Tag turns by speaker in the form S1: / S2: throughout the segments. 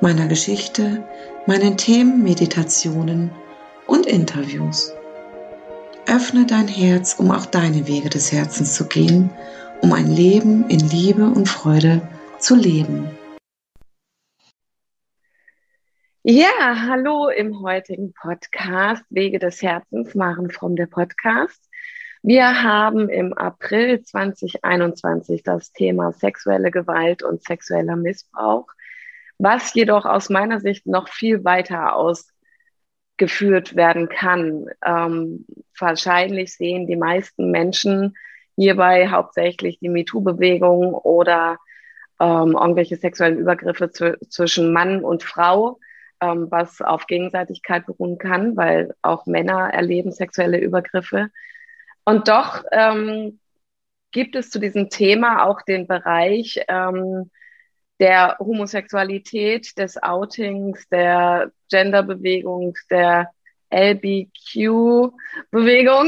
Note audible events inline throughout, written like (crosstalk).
S1: meiner Geschichte, meinen Themen, Meditationen und Interviews. Öffne dein Herz, um auch deine Wege des Herzens zu gehen, um ein Leben in Liebe und Freude zu leben.
S2: Ja, hallo im heutigen Podcast Wege des Herzens, Maren from der Podcast. Wir haben im April 2021 das Thema sexuelle Gewalt und sexueller Missbrauch was jedoch aus meiner Sicht noch viel weiter ausgeführt werden kann. Ähm, wahrscheinlich sehen die meisten Menschen hierbei hauptsächlich die MeToo-Bewegung oder ähm, irgendwelche sexuellen Übergriffe zwischen Mann und Frau, ähm, was auf Gegenseitigkeit beruhen kann, weil auch Männer erleben sexuelle Übergriffe. Und doch ähm, gibt es zu diesem Thema auch den Bereich, ähm, der Homosexualität, des Outings, der Genderbewegung, der LBQ-Bewegung.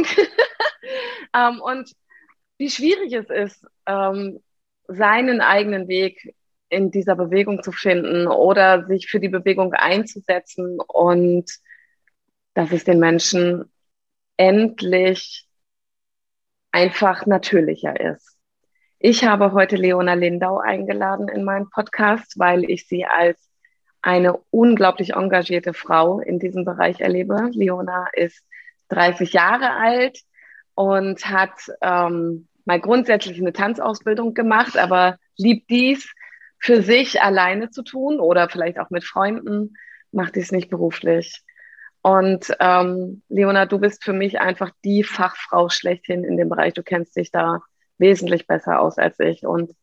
S2: (laughs) ähm, und wie schwierig es ist, ähm, seinen eigenen Weg in dieser Bewegung zu finden oder sich für die Bewegung einzusetzen und dass es den Menschen endlich einfach natürlicher ist. Ich habe heute Leona Lindau eingeladen in meinen Podcast, weil ich sie als eine unglaublich engagierte Frau in diesem Bereich erlebe. Leona ist 30 Jahre alt und hat ähm, mal grundsätzlich eine Tanzausbildung gemacht, aber liebt dies für sich alleine zu tun oder vielleicht auch mit Freunden, macht dies nicht beruflich. Und ähm, Leona, du bist für mich einfach die Fachfrau schlechthin in dem Bereich. Du kennst dich da wesentlich besser aus als ich. Und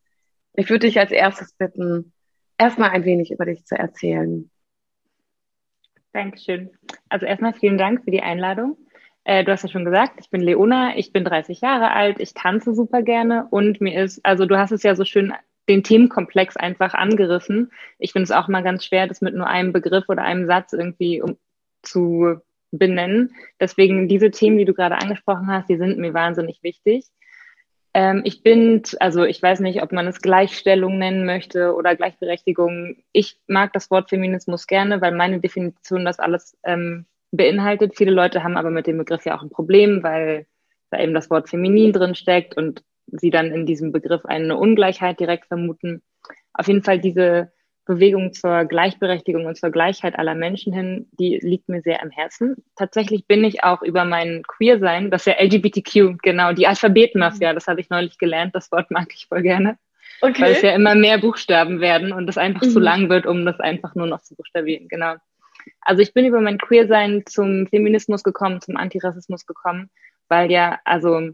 S2: ich würde dich als erstes bitten, erstmal ein wenig über dich zu erzählen.
S3: Dankeschön. Also erstmal vielen Dank für die Einladung. Äh, du hast ja schon gesagt, ich bin Leona, ich bin 30 Jahre alt, ich tanze super gerne und mir ist, also du hast es ja so schön den Themenkomplex einfach angerissen. Ich finde es auch mal ganz schwer, das mit nur einem Begriff oder einem Satz irgendwie um, zu benennen. Deswegen diese Themen, die du gerade angesprochen hast, die sind mir wahnsinnig wichtig. Ähm, ich bin, also ich weiß nicht, ob man es Gleichstellung nennen möchte oder Gleichberechtigung. Ich mag das Wort Feminismus gerne, weil meine Definition das alles ähm, beinhaltet. Viele Leute haben aber mit dem Begriff ja auch ein Problem, weil da eben das Wort feminin drin steckt und sie dann in diesem Begriff eine Ungleichheit direkt vermuten. Auf jeden Fall diese Bewegung zur Gleichberechtigung und zur Gleichheit aller Menschen hin, die liegt mir sehr am Herzen. Tatsächlich bin ich auch über mein Queersein, das ist ja LGBTQ, genau, die Alphabetmafia, das habe ich neulich gelernt, das Wort mag ich voll gerne. Okay. Weil es ja immer mehr Buchstaben werden und es einfach mhm. zu lang wird, um das einfach nur noch zu buchstabieren, genau. Also ich bin über mein Queersein zum Feminismus gekommen, zum Antirassismus gekommen, weil ja, also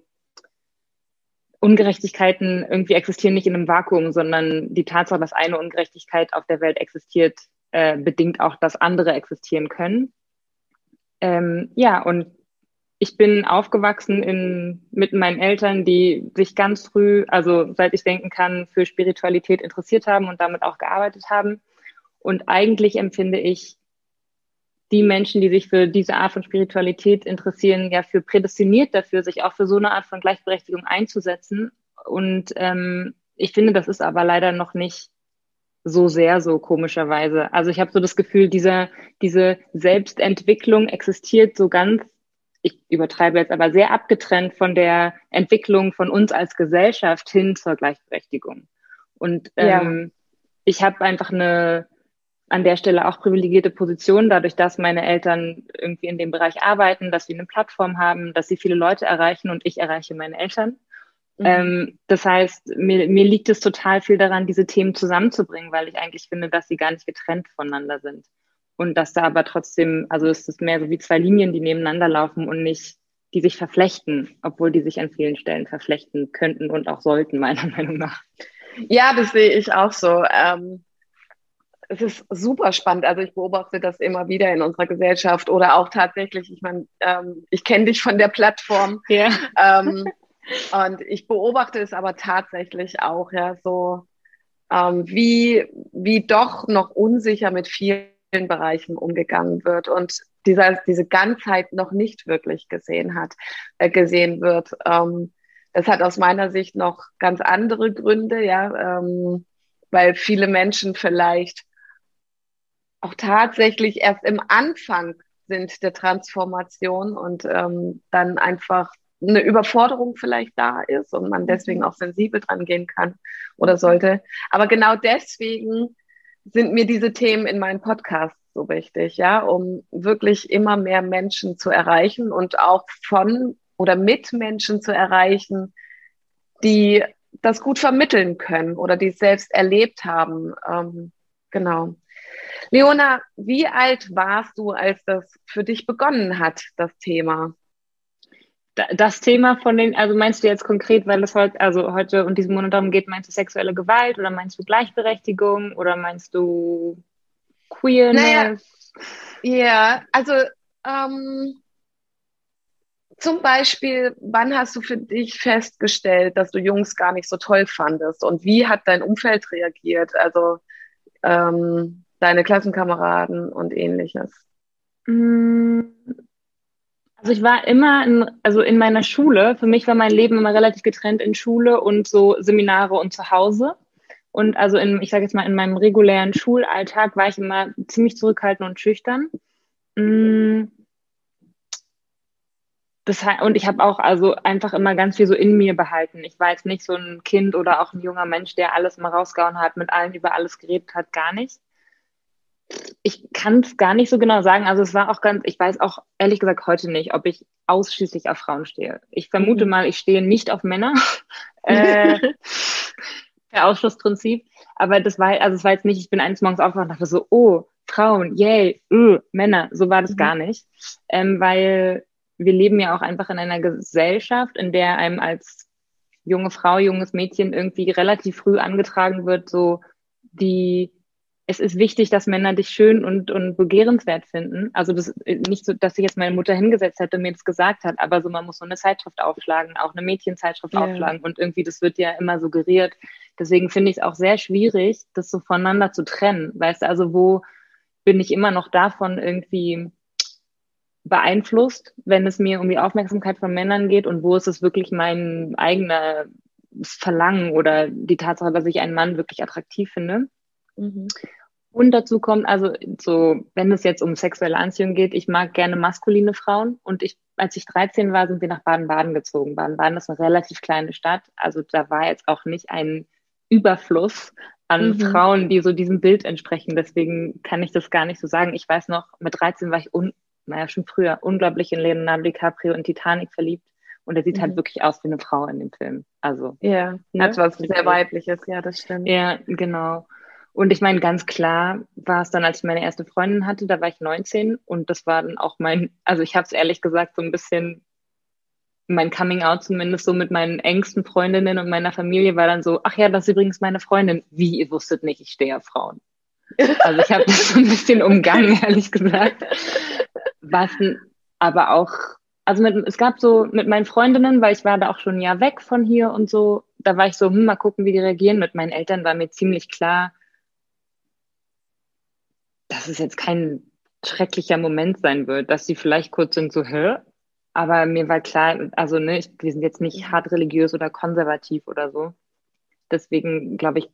S3: Ungerechtigkeiten irgendwie existieren nicht in einem Vakuum, sondern die Tatsache, dass eine Ungerechtigkeit auf der Welt existiert, äh, bedingt auch, dass andere existieren können. Ähm, ja, und ich bin aufgewachsen in, mit meinen Eltern, die sich ganz früh, also seit ich denken kann, für Spiritualität interessiert haben und damit auch gearbeitet haben. Und eigentlich empfinde ich die Menschen, die sich für diese Art von Spiritualität interessieren, ja für prädestiniert dafür, sich auch für so eine Art von Gleichberechtigung einzusetzen. Und ähm, ich finde, das ist aber leider noch nicht so sehr so komischerweise. Also ich habe so das Gefühl, dieser, diese Selbstentwicklung existiert so ganz, ich übertreibe jetzt aber sehr abgetrennt von der Entwicklung von uns als Gesellschaft hin zur Gleichberechtigung. Und ähm, ja. ich habe einfach eine an der Stelle auch privilegierte Position, dadurch, dass meine Eltern irgendwie in dem Bereich arbeiten, dass sie eine Plattform haben, dass sie viele Leute erreichen und ich erreiche meine Eltern. Mhm. Ähm, das heißt, mir, mir liegt es total viel daran, diese Themen zusammenzubringen, weil ich eigentlich finde, dass sie gar nicht getrennt voneinander sind. Und dass da aber trotzdem, also es ist mehr so wie zwei Linien, die nebeneinander laufen und nicht, die sich verflechten, obwohl die sich an vielen Stellen verflechten könnten und auch sollten, meiner (laughs) Meinung nach.
S2: Ja, das sehe ich auch so. Ähm es ist super spannend. Also ich beobachte das immer wieder in unserer Gesellschaft oder auch tatsächlich, ich meine, ähm, ich kenne dich von der Plattform. Ja. Ähm, und ich beobachte es aber tatsächlich auch, ja, so ähm, wie, wie doch noch unsicher mit vielen Bereichen umgegangen wird und dieser, diese Ganzheit noch nicht wirklich gesehen hat, äh, gesehen wird. Ähm, das hat aus meiner Sicht noch ganz andere Gründe, ja, ähm, weil viele Menschen vielleicht auch tatsächlich erst im Anfang sind der Transformation und ähm, dann einfach eine Überforderung vielleicht da ist und man deswegen mhm. auch sensibel dran gehen kann oder sollte. Aber genau deswegen sind mir diese Themen in meinem Podcast so wichtig, ja, um wirklich immer mehr Menschen zu erreichen und auch von oder mit Menschen zu erreichen, die das gut vermitteln können oder die es selbst erlebt haben. Ähm, genau. Leona, wie alt warst du, als das für dich begonnen hat, das Thema?
S3: das Thema von den, also meinst du jetzt konkret, weil es heute, also heute und diesen Monat darum geht, meinst du sexuelle Gewalt oder meinst du Gleichberechtigung oder meinst du Queerness?
S2: Naja, ja, also ähm, zum Beispiel, wann hast du für dich festgestellt, dass du Jungs gar nicht so toll fandest und wie hat dein Umfeld reagiert? Also ähm, deine Klassenkameraden und ähnliches.
S3: Mm, also ich war immer, in, also in meiner Schule, für mich war mein Leben immer relativ getrennt in Schule und so Seminare und zu Hause. Und also in, ich sage jetzt mal, in meinem regulären Schulalltag war ich immer ziemlich zurückhaltend und schüchtern. Mm. Und ich habe auch also einfach immer ganz viel so in mir behalten. Ich war jetzt nicht so ein Kind oder auch ein junger Mensch, der alles mal rausgehauen hat, mit allen über alles geredet hat, gar nicht ich kann es gar nicht so genau sagen. Also es war auch ganz, ich weiß auch ehrlich gesagt heute nicht, ob ich ausschließlich auf Frauen stehe. Ich vermute mhm. mal, ich stehe nicht auf Männer. (laughs) äh, per Ausschlussprinzip. Aber das war, also es war jetzt nicht, ich bin eines Morgens aufgewacht und dachte so, oh, Frauen, yay, öh, Männer. So war das mhm. gar nicht. Ähm, weil wir leben ja auch einfach in einer Gesellschaft, in der einem als junge Frau, junges Mädchen irgendwie relativ früh angetragen wird, so die es ist wichtig, dass Männer dich schön und, und begehrenswert finden. Also das nicht so, dass sich jetzt meine Mutter hingesetzt hätte und mir das gesagt hat, aber so man muss so eine Zeitschrift aufschlagen, auch eine Mädchenzeitschrift ja. aufschlagen und irgendwie das wird ja immer suggeriert. Deswegen finde ich es auch sehr schwierig, das so voneinander zu trennen. Weißt du, also wo bin ich immer noch davon irgendwie beeinflusst, wenn es mir um die Aufmerksamkeit von Männern geht und wo ist es wirklich mein eigener Verlangen oder die Tatsache, dass ich einen Mann wirklich attraktiv finde. Mhm. Und dazu kommt, also so, wenn es jetzt um sexuelle Anziehung geht, ich mag gerne maskuline Frauen. Und ich, als ich 13 war, sind wir nach Baden-Baden gezogen. Baden-Baden ist eine relativ kleine Stadt. Also da war jetzt auch nicht ein Überfluss an mhm. Frauen, die so diesem Bild entsprechen. Deswegen kann ich das gar nicht so sagen. Ich weiß noch, mit 13 war ich, un, naja, schon früher, unglaublich in Leonardo DiCaprio und Titanic verliebt. Und er sieht halt mhm. halt wirklich aus wie eine Frau in dem Film. Also.
S2: Ja, ne? hat was sehr Weibliches, ja, das stimmt.
S3: Ja, genau. Und ich meine, ganz klar war es dann, als ich meine erste Freundin hatte, da war ich 19 und das war dann auch mein, also ich habe es ehrlich gesagt so ein bisschen, mein Coming Out zumindest so mit meinen engsten Freundinnen und meiner Familie war dann so, ach ja, das ist übrigens meine Freundin. Wie, ihr wusstet nicht, ich stehe auf Frauen. Also ich habe das so ein bisschen umgangen, (laughs) ehrlich gesagt. Was aber auch, also mit, es gab so mit meinen Freundinnen, weil ich war da auch schon ein Jahr weg von hier und so, da war ich so, hm, mal gucken, wie die reagieren. Mit meinen Eltern war mir ziemlich klar, dass es jetzt kein schrecklicher Moment sein wird, dass sie vielleicht kurz sind so, hä? Aber mir war klar, also ne, ich, wir sind jetzt nicht hart religiös oder konservativ oder so. Deswegen glaube ich,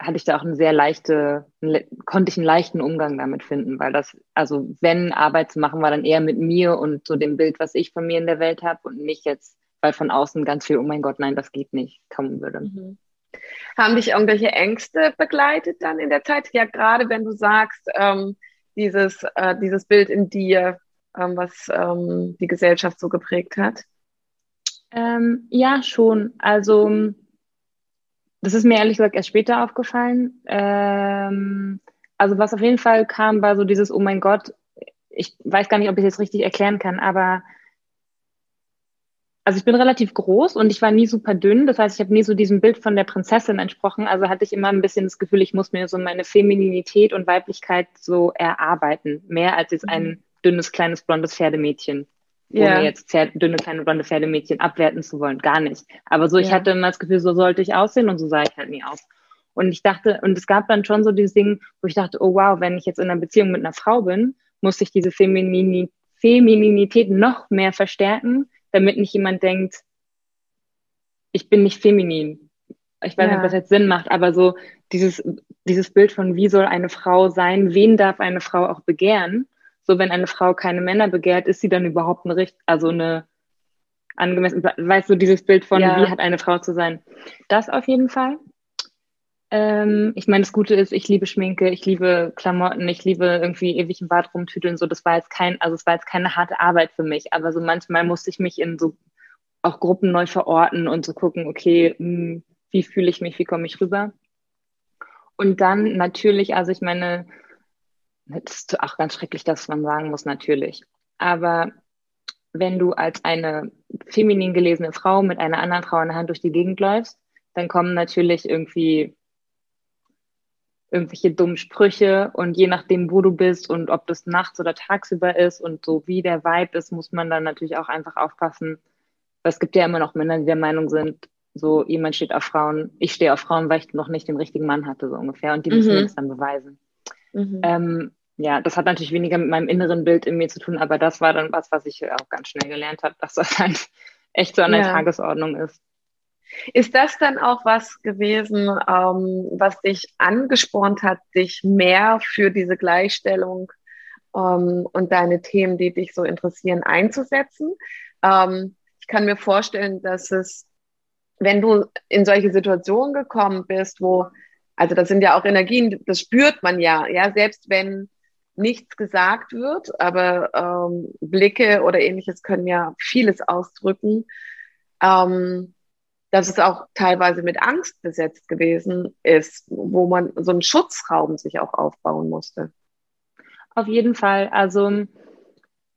S3: hatte ich da auch eine sehr leichte, konnte ich einen leichten Umgang damit finden, weil das, also wenn Arbeit zu machen, war dann eher mit mir und so dem Bild, was ich von mir in der Welt habe und nicht jetzt, weil von außen ganz viel, oh mein Gott, nein, das geht nicht, kommen würde. Mhm.
S2: Haben dich irgendwelche Ängste begleitet dann in der Zeit? Ja, gerade wenn du sagst, ähm, dieses, äh, dieses Bild in dir, ähm, was ähm, die Gesellschaft so geprägt hat?
S3: Ähm, ja, schon. Also, das ist mir ehrlich gesagt erst später aufgefallen. Ähm, also, was auf jeden Fall kam, war so dieses, oh mein Gott, ich weiß gar nicht, ob ich es jetzt richtig erklären kann, aber also ich bin relativ groß und ich war nie super dünn. Das heißt, ich habe nie so diesem Bild von der Prinzessin entsprochen. Also hatte ich immer ein bisschen das Gefühl, ich muss mir so meine Femininität und Weiblichkeit so erarbeiten. Mehr als jetzt ein mhm. dünnes, kleines, blondes Pferdemädchen. Ja. Ohne jetzt dünne, kleine, blonde Pferdemädchen abwerten zu wollen. Gar nicht. Aber so, ich ja. hatte immer das Gefühl, so sollte ich aussehen und so sah ich halt nie aus. Und ich dachte, und es gab dann schon so dieses Ding, wo ich dachte, oh wow, wenn ich jetzt in einer Beziehung mit einer Frau bin, muss ich diese Feminini Femininität noch mehr verstärken, damit nicht jemand denkt, ich bin nicht feminin. Ich weiß ja. nicht, ob das jetzt Sinn macht, aber so dieses, dieses Bild von, wie soll eine Frau sein, wen darf eine Frau auch begehren? So, wenn eine Frau keine Männer begehrt, ist sie dann überhaupt eine Richt, also eine angemessen, weißt du, dieses Bild von, ja. wie hat eine Frau zu sein? Das auf jeden Fall. Ähm, ich meine, das Gute ist, ich liebe Schminke, ich liebe Klamotten, ich liebe irgendwie ewig im Bad rumtüdeln. So, das war jetzt kein, also es war jetzt keine harte Arbeit für mich, aber so manchmal musste ich mich in so auch Gruppen neu verorten und so gucken, okay, mh, hm, wie fühle ich mich, wie komme ich rüber? Und dann natürlich, also ich meine, das ist auch ganz schrecklich, dass man sagen muss, natürlich. Aber wenn du als eine feminin gelesene Frau mit einer anderen Frau in der Hand durch die Gegend läufst, dann kommen natürlich irgendwie irgendwelche dummen Sprüche und je nachdem, wo du bist und ob das nachts oder tagsüber ist und so wie der Vibe ist, muss man dann natürlich auch einfach aufpassen. Weil es gibt ja immer noch Männer, die der Meinung sind, so jemand steht auf Frauen, ich stehe auf Frauen, weil ich noch nicht den richtigen Mann hatte, so ungefähr. Und die müssen mhm. das dann beweisen. Mhm. Ähm, ja, das hat natürlich weniger mit meinem inneren Bild in mir zu tun, aber das war dann was, was ich auch ganz schnell gelernt habe, dass das (laughs) halt echt so an der ja. Tagesordnung ist.
S2: Ist das dann auch was gewesen, ähm, was dich angespornt hat, dich mehr für diese Gleichstellung ähm, und deine Themen, die dich so interessieren, einzusetzen? Ähm, ich kann mir vorstellen, dass es, wenn du in solche Situationen gekommen bist, wo, also das sind ja auch Energien, das spürt man ja, ja, selbst wenn nichts gesagt wird, aber ähm, Blicke oder ähnliches können ja vieles ausdrücken. Ähm, dass es auch teilweise mit Angst besetzt gewesen ist, wo man so einen Schutzraum sich auch aufbauen musste.
S3: Auf jeden Fall. Also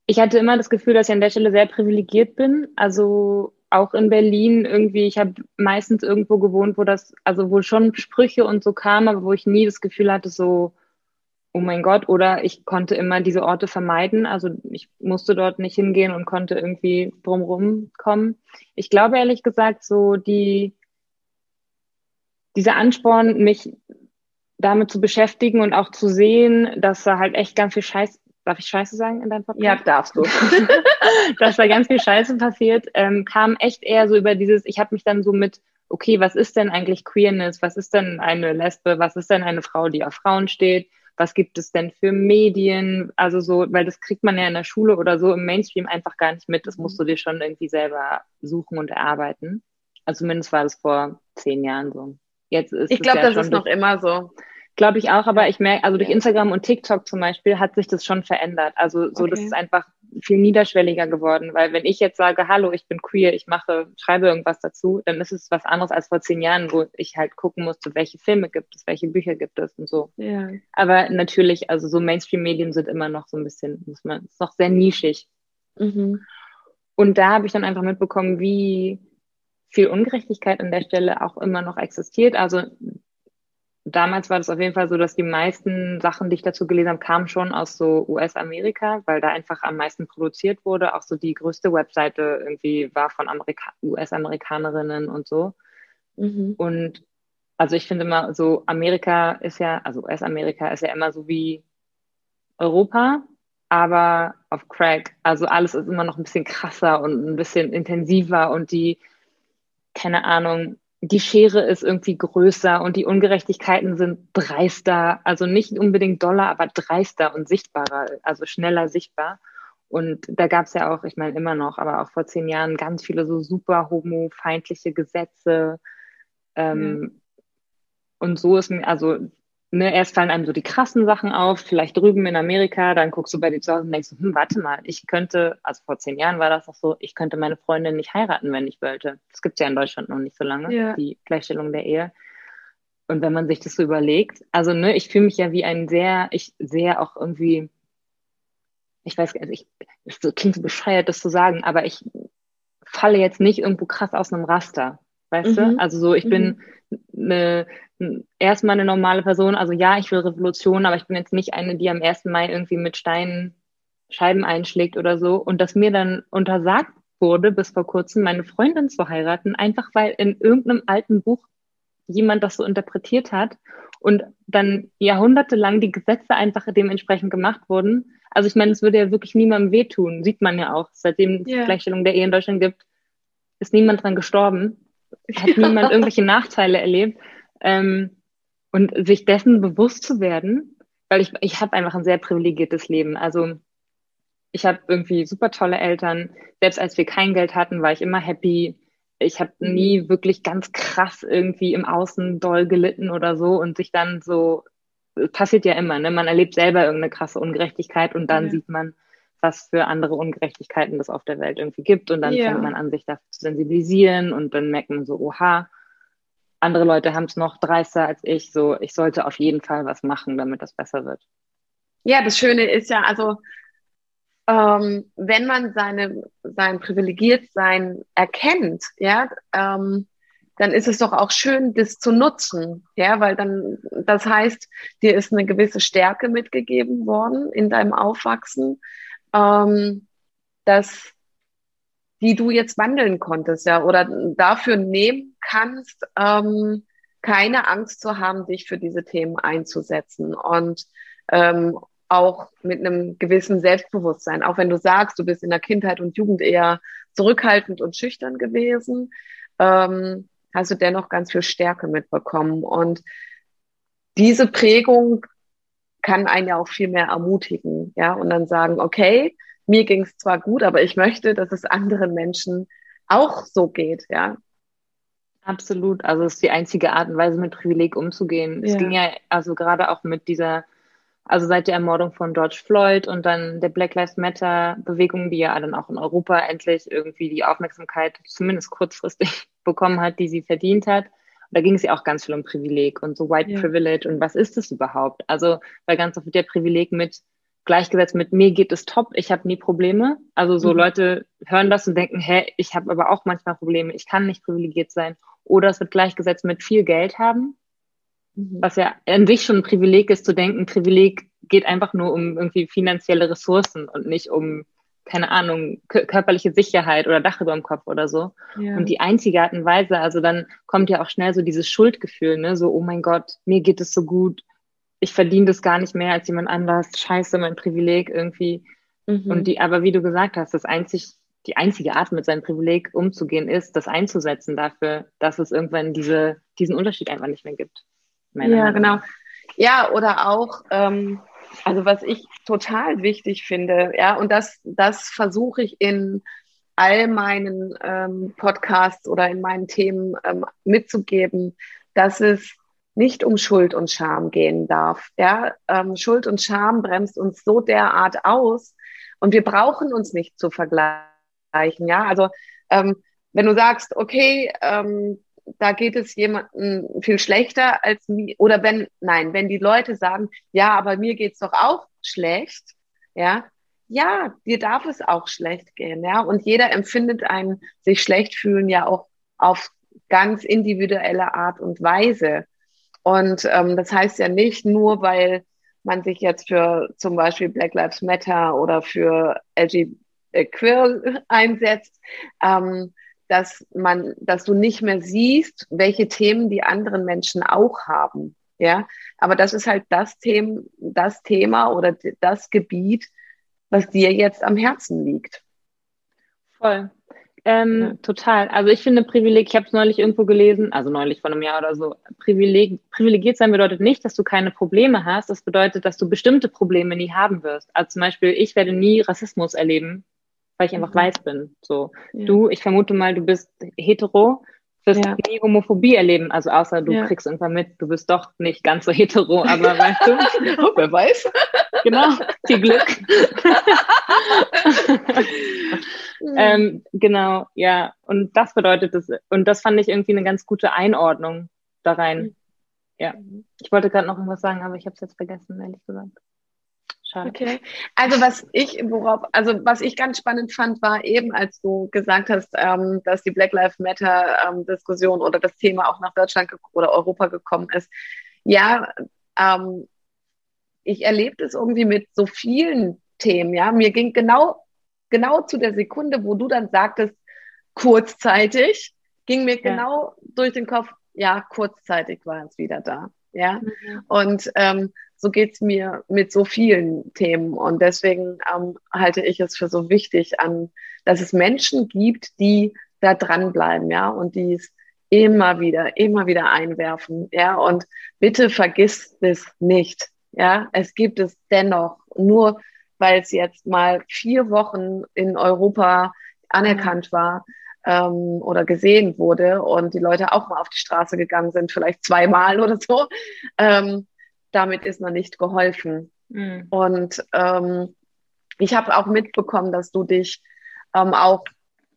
S3: ich hatte immer das Gefühl, dass ich an der Stelle sehr privilegiert bin. Also auch in Berlin irgendwie, ich habe meistens irgendwo gewohnt, wo das, also wo schon Sprüche und so kamen, aber wo ich nie das Gefühl hatte, so, oh mein Gott, oder ich konnte immer diese Orte vermeiden. Also ich musste dort nicht hingehen und konnte irgendwie drumherum kommen. Ich glaube ehrlich gesagt, so die, dieser Ansporn, mich damit zu beschäftigen und auch zu sehen, dass da halt echt ganz viel Scheiß, darf ich Scheiße sagen in deinem Podcast?
S2: Ja, darfst du. (laughs) (laughs)
S3: dass da ganz viel Scheiße passiert, ähm, kam echt eher so über dieses, ich habe mich dann so mit, okay, was ist denn eigentlich Queerness? Was ist denn eine Lesbe? Was ist denn eine Frau, die auf Frauen steht? Was gibt es denn für Medien, also so, weil das kriegt man ja in der Schule oder so im Mainstream einfach gar nicht mit. Das musst du dir schon irgendwie selber suchen und erarbeiten. Also zumindest war das vor zehn Jahren so.
S2: Jetzt ist ich glaube, ja das ist noch immer so.
S3: Glaube ich auch, aber ich merke, also durch Instagram und TikTok zum Beispiel hat sich das schon verändert. Also so, okay. das ist einfach viel niederschwelliger geworden, weil wenn ich jetzt sage, hallo, ich bin queer, ich mache, schreibe irgendwas dazu, dann ist es was anderes als vor zehn Jahren, wo ich halt gucken musste, welche Filme gibt es, welche Bücher gibt es und so. Ja. Aber natürlich, also so Mainstream-Medien sind immer noch so ein bisschen, muss man, ist noch sehr nischig. Mhm. Und da habe ich dann einfach mitbekommen, wie viel Ungerechtigkeit an der Stelle auch immer noch existiert. Also damals war das auf jeden Fall so, dass die meisten Sachen, die ich dazu gelesen habe, kamen schon aus so US-Amerika, weil da einfach am meisten produziert wurde. Auch so die größte Webseite irgendwie war von US-Amerikanerinnen und so. Mhm. Und also ich finde immer so, Amerika ist ja, also US-Amerika ist ja immer so wie Europa, aber auf Crack. Also alles ist immer noch ein bisschen krasser und ein bisschen intensiver und die, keine Ahnung, die Schere ist irgendwie größer und die Ungerechtigkeiten sind dreister, also nicht unbedingt doller, aber dreister und sichtbarer, also schneller sichtbar. Und da gab es ja auch, ich meine immer noch, aber auch vor zehn Jahren ganz viele so super homofeindliche Gesetze. Ähm, mhm. Und so ist mir, also ne, erst fallen einem so die krassen Sachen auf, vielleicht drüben in Amerika, dann guckst du bei dir zu Hause und denkst, hm, warte mal, ich könnte, also vor zehn Jahren war das auch so, ich könnte meine Freundin nicht heiraten, wenn ich wollte. Das gibt's ja in Deutschland noch nicht so lange, ja. die Gleichstellung der Ehe. Und wenn man sich das so überlegt, also ne, ich fühle mich ja wie ein sehr, ich sehe auch irgendwie, ich weiß, also ich, es klingt so bescheuert, das zu sagen, aber ich falle jetzt nicht irgendwo krass aus einem Raster. Weißt mhm. du? Also so, ich mhm. bin eine, erstmal eine normale Person. Also ja, ich will Revolution, aber ich bin jetzt nicht eine, die am 1. Mai irgendwie mit Steinen Scheiben einschlägt oder so. Und dass mir dann untersagt wurde, bis vor kurzem meine Freundin zu heiraten, einfach weil in irgendeinem alten Buch jemand das so interpretiert hat und dann jahrhundertelang die Gesetze einfach dementsprechend gemacht wurden. Also ich meine, es würde ja wirklich niemandem wehtun, sieht man ja auch. Seitdem es yeah. Gleichstellung der Ehe in Deutschland gibt, ist niemand dran gestorben, hat (laughs) ja. niemand irgendwelche Nachteile erlebt. Ähm, und sich dessen bewusst zu werden, weil ich, ich habe einfach ein sehr privilegiertes Leben. Also ich habe irgendwie super tolle Eltern. Selbst als wir kein Geld hatten, war ich immer happy. Ich habe mhm. nie wirklich ganz krass irgendwie im Außen doll gelitten oder so und sich dann so, passiert ja immer, ne? Man erlebt selber irgendeine krasse Ungerechtigkeit und dann ja. sieht man, was für andere Ungerechtigkeiten es auf der Welt irgendwie gibt und dann ja. fängt man an, sich dafür zu sensibilisieren und dann merkt man so, oha, andere Leute haben es noch dreister als ich, so ich sollte auf jeden Fall was machen, damit das besser wird.
S2: Ja, das Schöne ist ja, also ähm, wenn man seine, sein Privilegiertsein erkennt, ja, ähm, dann ist es doch auch schön, das zu nutzen, ja, weil dann, das heißt, dir ist eine gewisse Stärke mitgegeben worden in deinem Aufwachsen, ähm, dass die du jetzt wandeln konntest, ja, oder dafür nehmen kannst, ähm, keine Angst zu haben, dich für diese Themen einzusetzen und ähm, auch mit einem gewissen Selbstbewusstsein. Auch wenn du sagst, du bist in der Kindheit und Jugend eher zurückhaltend und schüchtern gewesen, ähm, hast du dennoch ganz viel Stärke mitbekommen. Und diese Prägung kann einen ja auch viel mehr ermutigen, ja, und dann sagen, okay, mir ging es zwar gut, aber ich möchte, dass es anderen Menschen auch so geht, ja.
S3: Absolut. Also es ist die einzige Art und Weise, mit Privileg umzugehen. Ja. Es ging ja also gerade auch mit dieser also seit der Ermordung von George Floyd und dann der Black Lives Matter Bewegung, die ja dann auch in Europa endlich irgendwie die Aufmerksamkeit zumindest kurzfristig (laughs) bekommen hat, die sie verdient hat. Und da ging es ja auch ganz viel um Privileg und so White ja. Privilege und was ist das überhaupt? Also weil ganz oft der Privileg mit gleichgesetzt mit mir geht es top, ich habe nie Probleme. Also so mhm. Leute hören das und denken, hä, ich habe aber auch manchmal Probleme, ich kann nicht privilegiert sein. Oder es wird gleichgesetzt mit viel Geld haben Mhm. Was ja an sich schon ein Privileg ist, zu denken, Privileg geht einfach nur um irgendwie finanzielle Ressourcen und nicht um, keine Ahnung, körperliche Sicherheit oder Dach über dem Kopf oder so. Ja. Und die einzige Art und Weise, also dann kommt ja auch schnell so dieses Schuldgefühl, ne, so, oh mein Gott, mir geht es so gut, ich verdiene das gar nicht mehr als jemand anders, scheiße, mein Privileg irgendwie. Mhm. Und die, aber wie du gesagt hast, das einzig, die einzige Art, mit seinem Privileg umzugehen, ist, das einzusetzen dafür, dass es irgendwann diese, diesen Unterschied einfach nicht mehr gibt
S2: ja, Meinung. genau. Ja, oder auch, ähm, also was ich total wichtig finde, ja, und das, das versuche ich in all meinen ähm, Podcasts oder in meinen Themen ähm, mitzugeben, dass es nicht um Schuld und Scham gehen darf. Ja, ähm, Schuld und Scham bremst uns so derart aus und wir brauchen uns nicht zu vergleichen. Ja, also ähm, wenn du sagst, okay, ähm, da geht es jemandem viel schlechter als mir. Oder wenn, nein, wenn die Leute sagen, ja, aber mir geht's doch auch schlecht, ja, ja, dir darf es auch schlecht gehen, ja. Und jeder empfindet ein sich schlecht fühlen ja auch auf ganz individuelle Art und Weise. Und ähm, das heißt ja nicht nur, weil man sich jetzt für zum Beispiel Black Lives Matter oder für LGBT Queer einsetzt, ähm, dass man, dass du nicht mehr siehst, welche Themen die anderen Menschen auch haben. Ja, aber das ist halt das Thema, das Thema oder das Gebiet, was dir jetzt am Herzen liegt.
S3: Voll. Ähm, ja. Total. Also ich finde Privileg, ich habe es neulich irgendwo gelesen, also neulich vor einem Jahr oder so, Privileg, privilegiert sein bedeutet nicht, dass du keine Probleme hast, das bedeutet, dass du bestimmte Probleme nie haben wirst. Also zum Beispiel, ich werde nie Rassismus erleben, weil ich einfach mhm. weiß bin. So, ja. du, ich vermute mal, du bist hetero, wirst ja. nie Homophobie erleben, also außer du ja. kriegst irgendwann mit, du bist doch nicht ganz so hetero, aber weißt du,
S2: oh, (laughs) wer weiß.
S3: Genau, viel Glück. (laughs) ähm, genau, ja, und das bedeutet es, und das fand ich irgendwie eine ganz gute Einordnung da rein. Ja, ich wollte gerade noch irgendwas sagen, aber ich habe es jetzt vergessen, ehrlich gesagt.
S2: Schade. Okay. Also was ich, worauf, also was ich ganz spannend fand, war eben, als du gesagt hast, ähm, dass die Black Lives Matter ähm, Diskussion oder das Thema auch nach Deutschland oder Europa gekommen ist. Ja, ähm, ich erlebe es irgendwie mit so vielen Themen. Ja, mir ging genau, genau zu der Sekunde, wo du dann sagtest, kurzzeitig, ging mir ja. genau durch den Kopf, ja, kurzzeitig war es wieder da. Ja, mhm. und ähm, so geht's mir mit so vielen Themen. Und deswegen ähm, halte ich es für so wichtig, an, dass es Menschen gibt, die da dranbleiben, ja, und die es immer wieder, immer wieder einwerfen, ja, und bitte vergiss es nicht, ja, es gibt es dennoch, nur weil es jetzt mal vier Wochen in Europa anerkannt war ähm, oder gesehen wurde und die Leute auch mal auf die Straße gegangen sind, vielleicht zweimal oder so, ähm, damit ist noch nicht geholfen. Mhm. Und ähm, ich habe auch mitbekommen, dass du dich ähm, auch,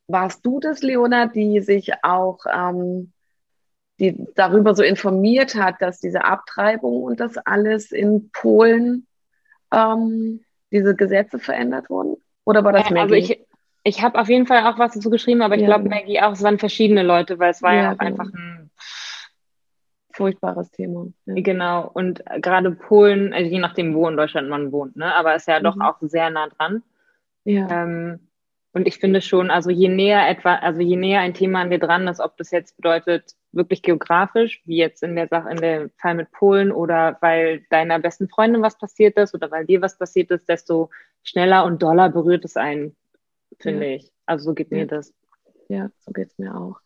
S2: warst du das, Leona, die sich auch ähm, die darüber so informiert hat, dass diese Abtreibung und das alles in Polen ähm, diese Gesetze verändert wurden? Oder war das
S3: Maggie? Also ich, ich habe auf jeden Fall auch was dazu geschrieben, aber ich ja. glaube Maggie auch, es waren verschiedene Leute, weil es war ja, ja auch genau. einfach ein
S2: furchtbares Thema.
S3: Ja. Genau. Und gerade Polen, also je nachdem, wo in Deutschland man wohnt, ne, aber ist ja mhm. doch auch sehr nah dran. Ja. Ähm, und ich finde schon, also je näher etwa, also je näher ein Thema an dir dran ist, ob das jetzt bedeutet, wirklich geografisch, wie jetzt in der Sache, in dem Fall mit Polen oder weil deiner besten Freundin was passiert ist oder weil dir was passiert ist, desto schneller und doller berührt es einen, finde ja. ich. Also so geht
S2: ja.
S3: mir das.
S2: Ja, so geht es mir auch.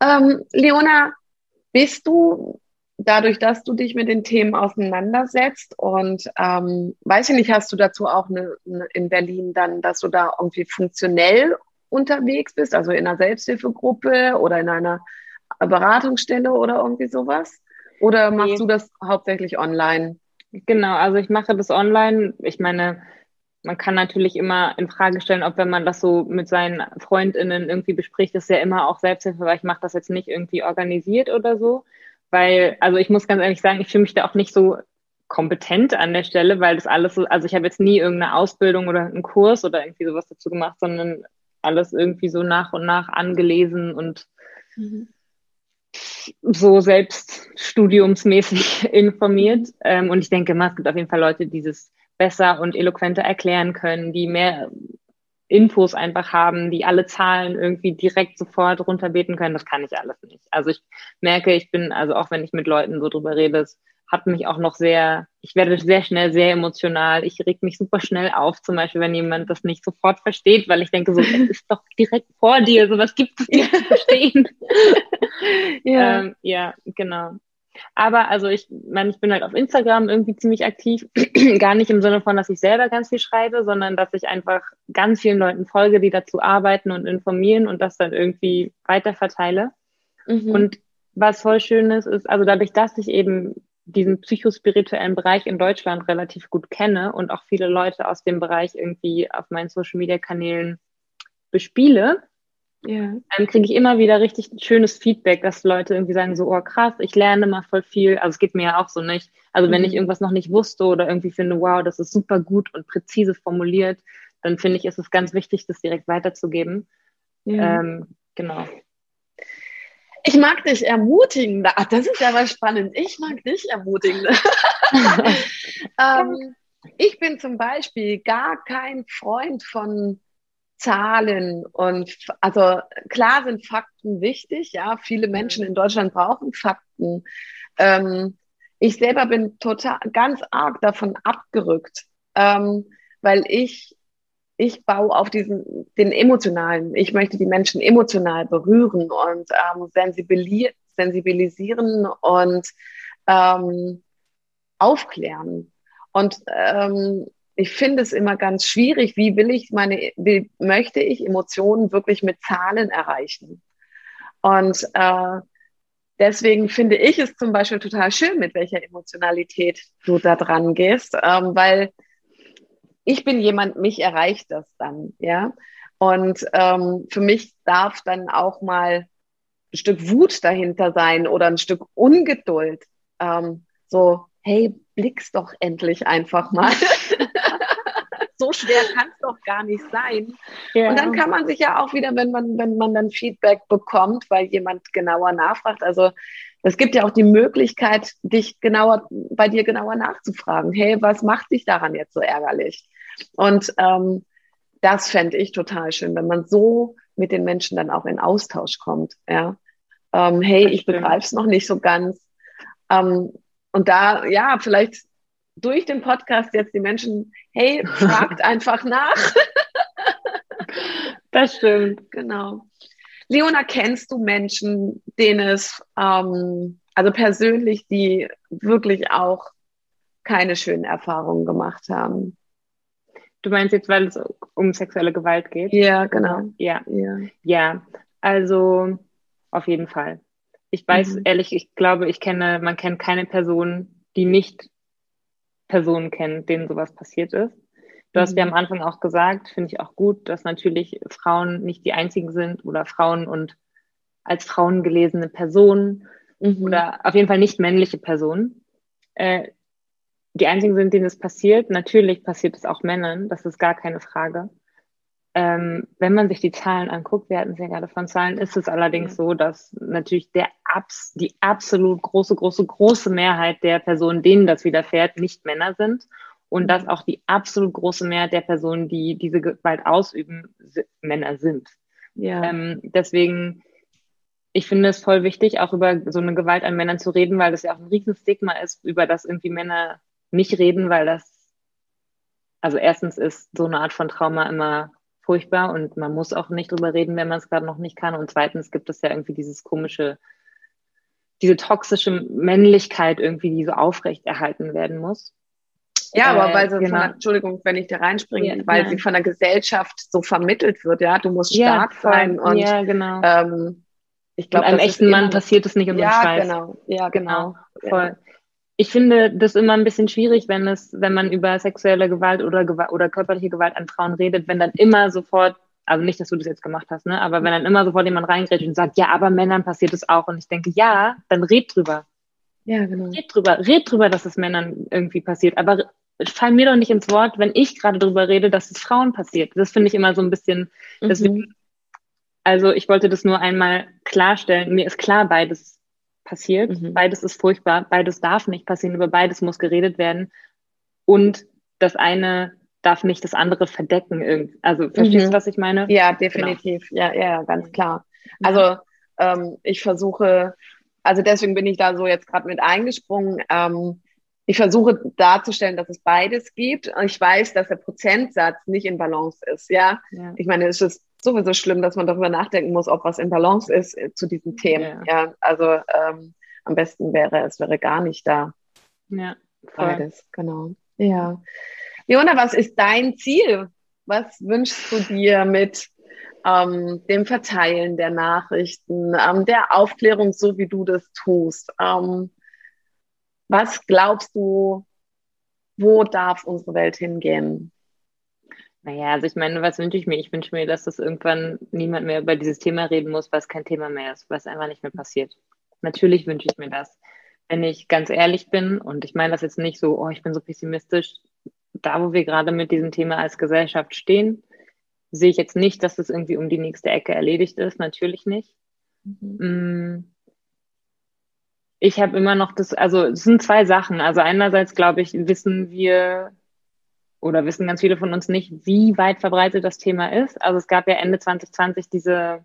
S2: Ähm, Leona, bist du dadurch, dass du dich mit den Themen auseinandersetzt und ähm, weiß ich nicht, hast du dazu auch eine, eine in Berlin dann, dass du da irgendwie funktionell unterwegs bist, also in einer Selbsthilfegruppe oder in einer Beratungsstelle oder irgendwie sowas? Oder machst nee. du das hauptsächlich online?
S3: Genau, also ich mache das online. Ich meine, man kann natürlich immer in Frage stellen, ob wenn man das so mit seinen FreundInnen irgendwie bespricht, ist ja immer auch Selbsthilfe, weil ich mache das jetzt nicht irgendwie organisiert oder so. Weil, also ich muss ganz ehrlich sagen, ich fühle mich da auch nicht so kompetent an der Stelle, weil das alles so, also ich habe jetzt nie irgendeine Ausbildung oder einen Kurs oder irgendwie sowas dazu gemacht, sondern alles irgendwie so nach und nach angelesen und mhm. so selbst studiumsmäßig (laughs) informiert. Ähm, und ich denke, es gibt auf jeden Fall Leute, die das besser und eloquenter erklären können, die mehr Infos einfach haben, die alle Zahlen irgendwie direkt sofort runterbeten können. Das kann ich alles nicht. Also ich merke, ich bin, also auch wenn ich mit Leuten so drüber rede, es hat mich auch noch sehr, ich werde sehr schnell sehr emotional. Ich reg mich super schnell auf, zum Beispiel, wenn jemand das nicht sofort versteht, weil ich denke, so, es (laughs) ist doch direkt vor dir, sowas gibt es nicht zu (laughs) verstehen. ja. Ähm, ja, genau. Aber also ich meine, ich bin halt auf Instagram irgendwie ziemlich aktiv. (clears throat) Gar nicht im Sinne von, dass ich selber ganz viel schreibe, sondern dass ich einfach ganz vielen Leuten folge, die dazu arbeiten und informieren und das dann irgendwie weiterverteile. Mhm. Und was voll schön ist, ist, also dadurch, dass ich eben diesen psychospirituellen Bereich in Deutschland relativ gut kenne und auch viele Leute aus dem Bereich irgendwie auf meinen Social Media Kanälen bespiele, ja. Dann kriege ich immer wieder richtig schönes Feedback, dass Leute irgendwie sagen so, oh krass, ich lerne mal voll viel. Also es geht mir ja auch so nicht. Also wenn mhm. ich irgendwas noch nicht wusste oder irgendwie finde, wow, das ist super gut und präzise formuliert, dann finde ich, ist es ganz wichtig, das direkt weiterzugeben. Ja. Ähm, genau.
S2: Ich mag dich ermutigen. Ach, das ist ja mal spannend. Ich mag dich ermutigen. (laughs) (laughs) ähm, ich bin zum Beispiel gar kein Freund von Zahlen und also klar sind Fakten wichtig, ja, viele Menschen in Deutschland brauchen Fakten. Ähm, ich selber bin total ganz arg davon abgerückt, ähm, weil ich ich baue auf diesen den emotionalen. Ich möchte die Menschen emotional berühren und ähm, sensibilisieren und ähm, aufklären. Und ähm, ich finde es immer ganz schwierig, wie will ich meine, wie möchte ich Emotionen wirklich mit Zahlen erreichen? Und äh, deswegen finde ich es zum Beispiel total schön, mit welcher Emotionalität du da dran gehst, ähm, weil ich bin jemand, mich erreicht das dann, ja. Und ähm, für mich darf dann auch mal ein Stück Wut dahinter sein oder ein Stück Ungeduld. Ähm, so, hey, blick's doch endlich einfach mal. (laughs) so schwer kann es doch gar nicht sein. Ja. Und dann kann man sich ja auch wieder, wenn man, wenn man dann Feedback bekommt, weil jemand genauer nachfragt, also es gibt ja auch die Möglichkeit, dich genauer, bei dir genauer nachzufragen. Hey, was macht dich daran jetzt so ärgerlich? Und ähm, das fände ich total schön, wenn man so mit den Menschen dann auch in Austausch kommt. Ja, ähm, hey, ich begreife es noch nicht so ganz. Ähm, und da, ja, vielleicht durch den Podcast jetzt die Menschen, hey, fragt (laughs) einfach nach. (laughs)
S3: das stimmt.
S2: Genau. Leona, kennst du Menschen, denen es, ähm, also persönlich, die wirklich auch keine schönen Erfahrungen gemacht haben?
S3: Du meinst jetzt, weil es um sexuelle Gewalt geht?
S2: Ja, genau.
S3: Ja, ja. ja. also auf jeden Fall. Ich weiß mhm. ehrlich, ich glaube, ich kenne, man kennt keine Person, die nicht Personen kennt, denen sowas passiert ist. Du hast ja mhm. am Anfang auch gesagt, finde ich auch gut, dass natürlich Frauen nicht die einzigen sind oder Frauen und als Frauen gelesene Personen mhm. oder auf jeden Fall nicht männliche Personen, äh, die einzigen sind, denen es passiert. Natürlich passiert es auch Männern, das ist gar keine Frage. Ähm, wenn man sich die Zahlen anguckt, wir hatten es ja gerade von Zahlen, ist es allerdings ja. so, dass natürlich der abs die absolut große, große, große Mehrheit der Personen, denen das widerfährt, nicht Männer sind und dass auch die absolut große Mehrheit der Personen, die diese Gewalt ausüben, Männer sind. Ja. Ähm, deswegen, ich finde es voll wichtig, auch über so eine Gewalt an Männern zu reden, weil das ja auch ein Riesenstigma ist, über das irgendwie Männer nicht reden, weil das, also erstens ist so eine Art von Trauma immer furchtbar und man muss auch nicht drüber reden, wenn man es gerade noch nicht kann. Und zweitens gibt es ja irgendwie dieses komische, diese toxische Männlichkeit irgendwie, die so aufrecht erhalten werden muss.
S2: Ja, aber äh, weil sie genau. von der, Entschuldigung, wenn ich da reinspringe, ja, weil nein. sie von der Gesellschaft so vermittelt wird, ja, du musst stark ja, sein und
S3: ja, genau.
S2: ähm,
S3: ich glaube, einem echten Mann passiert es nicht um
S2: ja. Genau. Ja, genau.
S3: genau. Voll ich finde das immer ein bisschen schwierig, wenn es, wenn man über sexuelle Gewalt oder, oder körperliche Gewalt an Frauen redet, wenn dann immer sofort, also nicht, dass du das jetzt gemacht hast, ne, aber wenn dann immer sofort jemand reingeredet und sagt, ja, aber Männern passiert es auch. Und ich denke, ja, dann red drüber.
S2: Ja, genau.
S3: Red drüber, red drüber, dass es Männern irgendwie passiert. Aber fall mir doch nicht ins Wort, wenn ich gerade drüber rede, dass es Frauen passiert. Das finde ich immer so ein bisschen, mhm. also ich wollte das nur einmal klarstellen. Mir ist klar, beides passiert. Mhm. Beides ist furchtbar, beides darf nicht passieren, über beides muss geredet werden. Und das eine darf nicht das andere verdecken. Also verstehst du, mhm. was ich meine?
S2: Ja, definitiv. Genau. Ja, ja, ganz klar. Also ähm, ich versuche, also deswegen bin ich da so jetzt gerade mit eingesprungen. Ähm, ich versuche darzustellen, dass es beides gibt. Und ich weiß, dass der Prozentsatz nicht in Balance ist. Ja, ja. ich meine, es ist sowieso schlimm, dass man darüber nachdenken muss, ob was in Balance ist äh, zu diesen Themen. Ja, ja also ähm, am besten wäre, es wäre gar nicht da.
S3: Ja,
S2: voll. beides, genau. Ja. Leona, was ist dein Ziel? Was wünschst du dir mit ähm, dem Verteilen der Nachrichten, ähm, der Aufklärung, so wie du das tust? Ähm, was glaubst du, wo darf unsere Welt hingehen?
S3: Naja, also ich meine, was wünsche ich mir? Ich wünsche mir, dass das irgendwann niemand mehr über dieses Thema reden muss, was kein Thema mehr ist, was einfach nicht mehr passiert. Natürlich wünsche ich mir das. Wenn ich ganz ehrlich bin, und ich meine das jetzt nicht so, oh, ich bin so pessimistisch, da wo wir gerade mit diesem Thema als Gesellschaft stehen, sehe ich jetzt nicht, dass das irgendwie um die nächste Ecke erledigt ist. Natürlich nicht. Mhm. Mm. Ich habe immer noch das, also es sind zwei Sachen. Also einerseits glaube ich, wissen wir oder wissen ganz viele von uns nicht, wie weit verbreitet das Thema ist. Also es gab ja Ende 2020 diese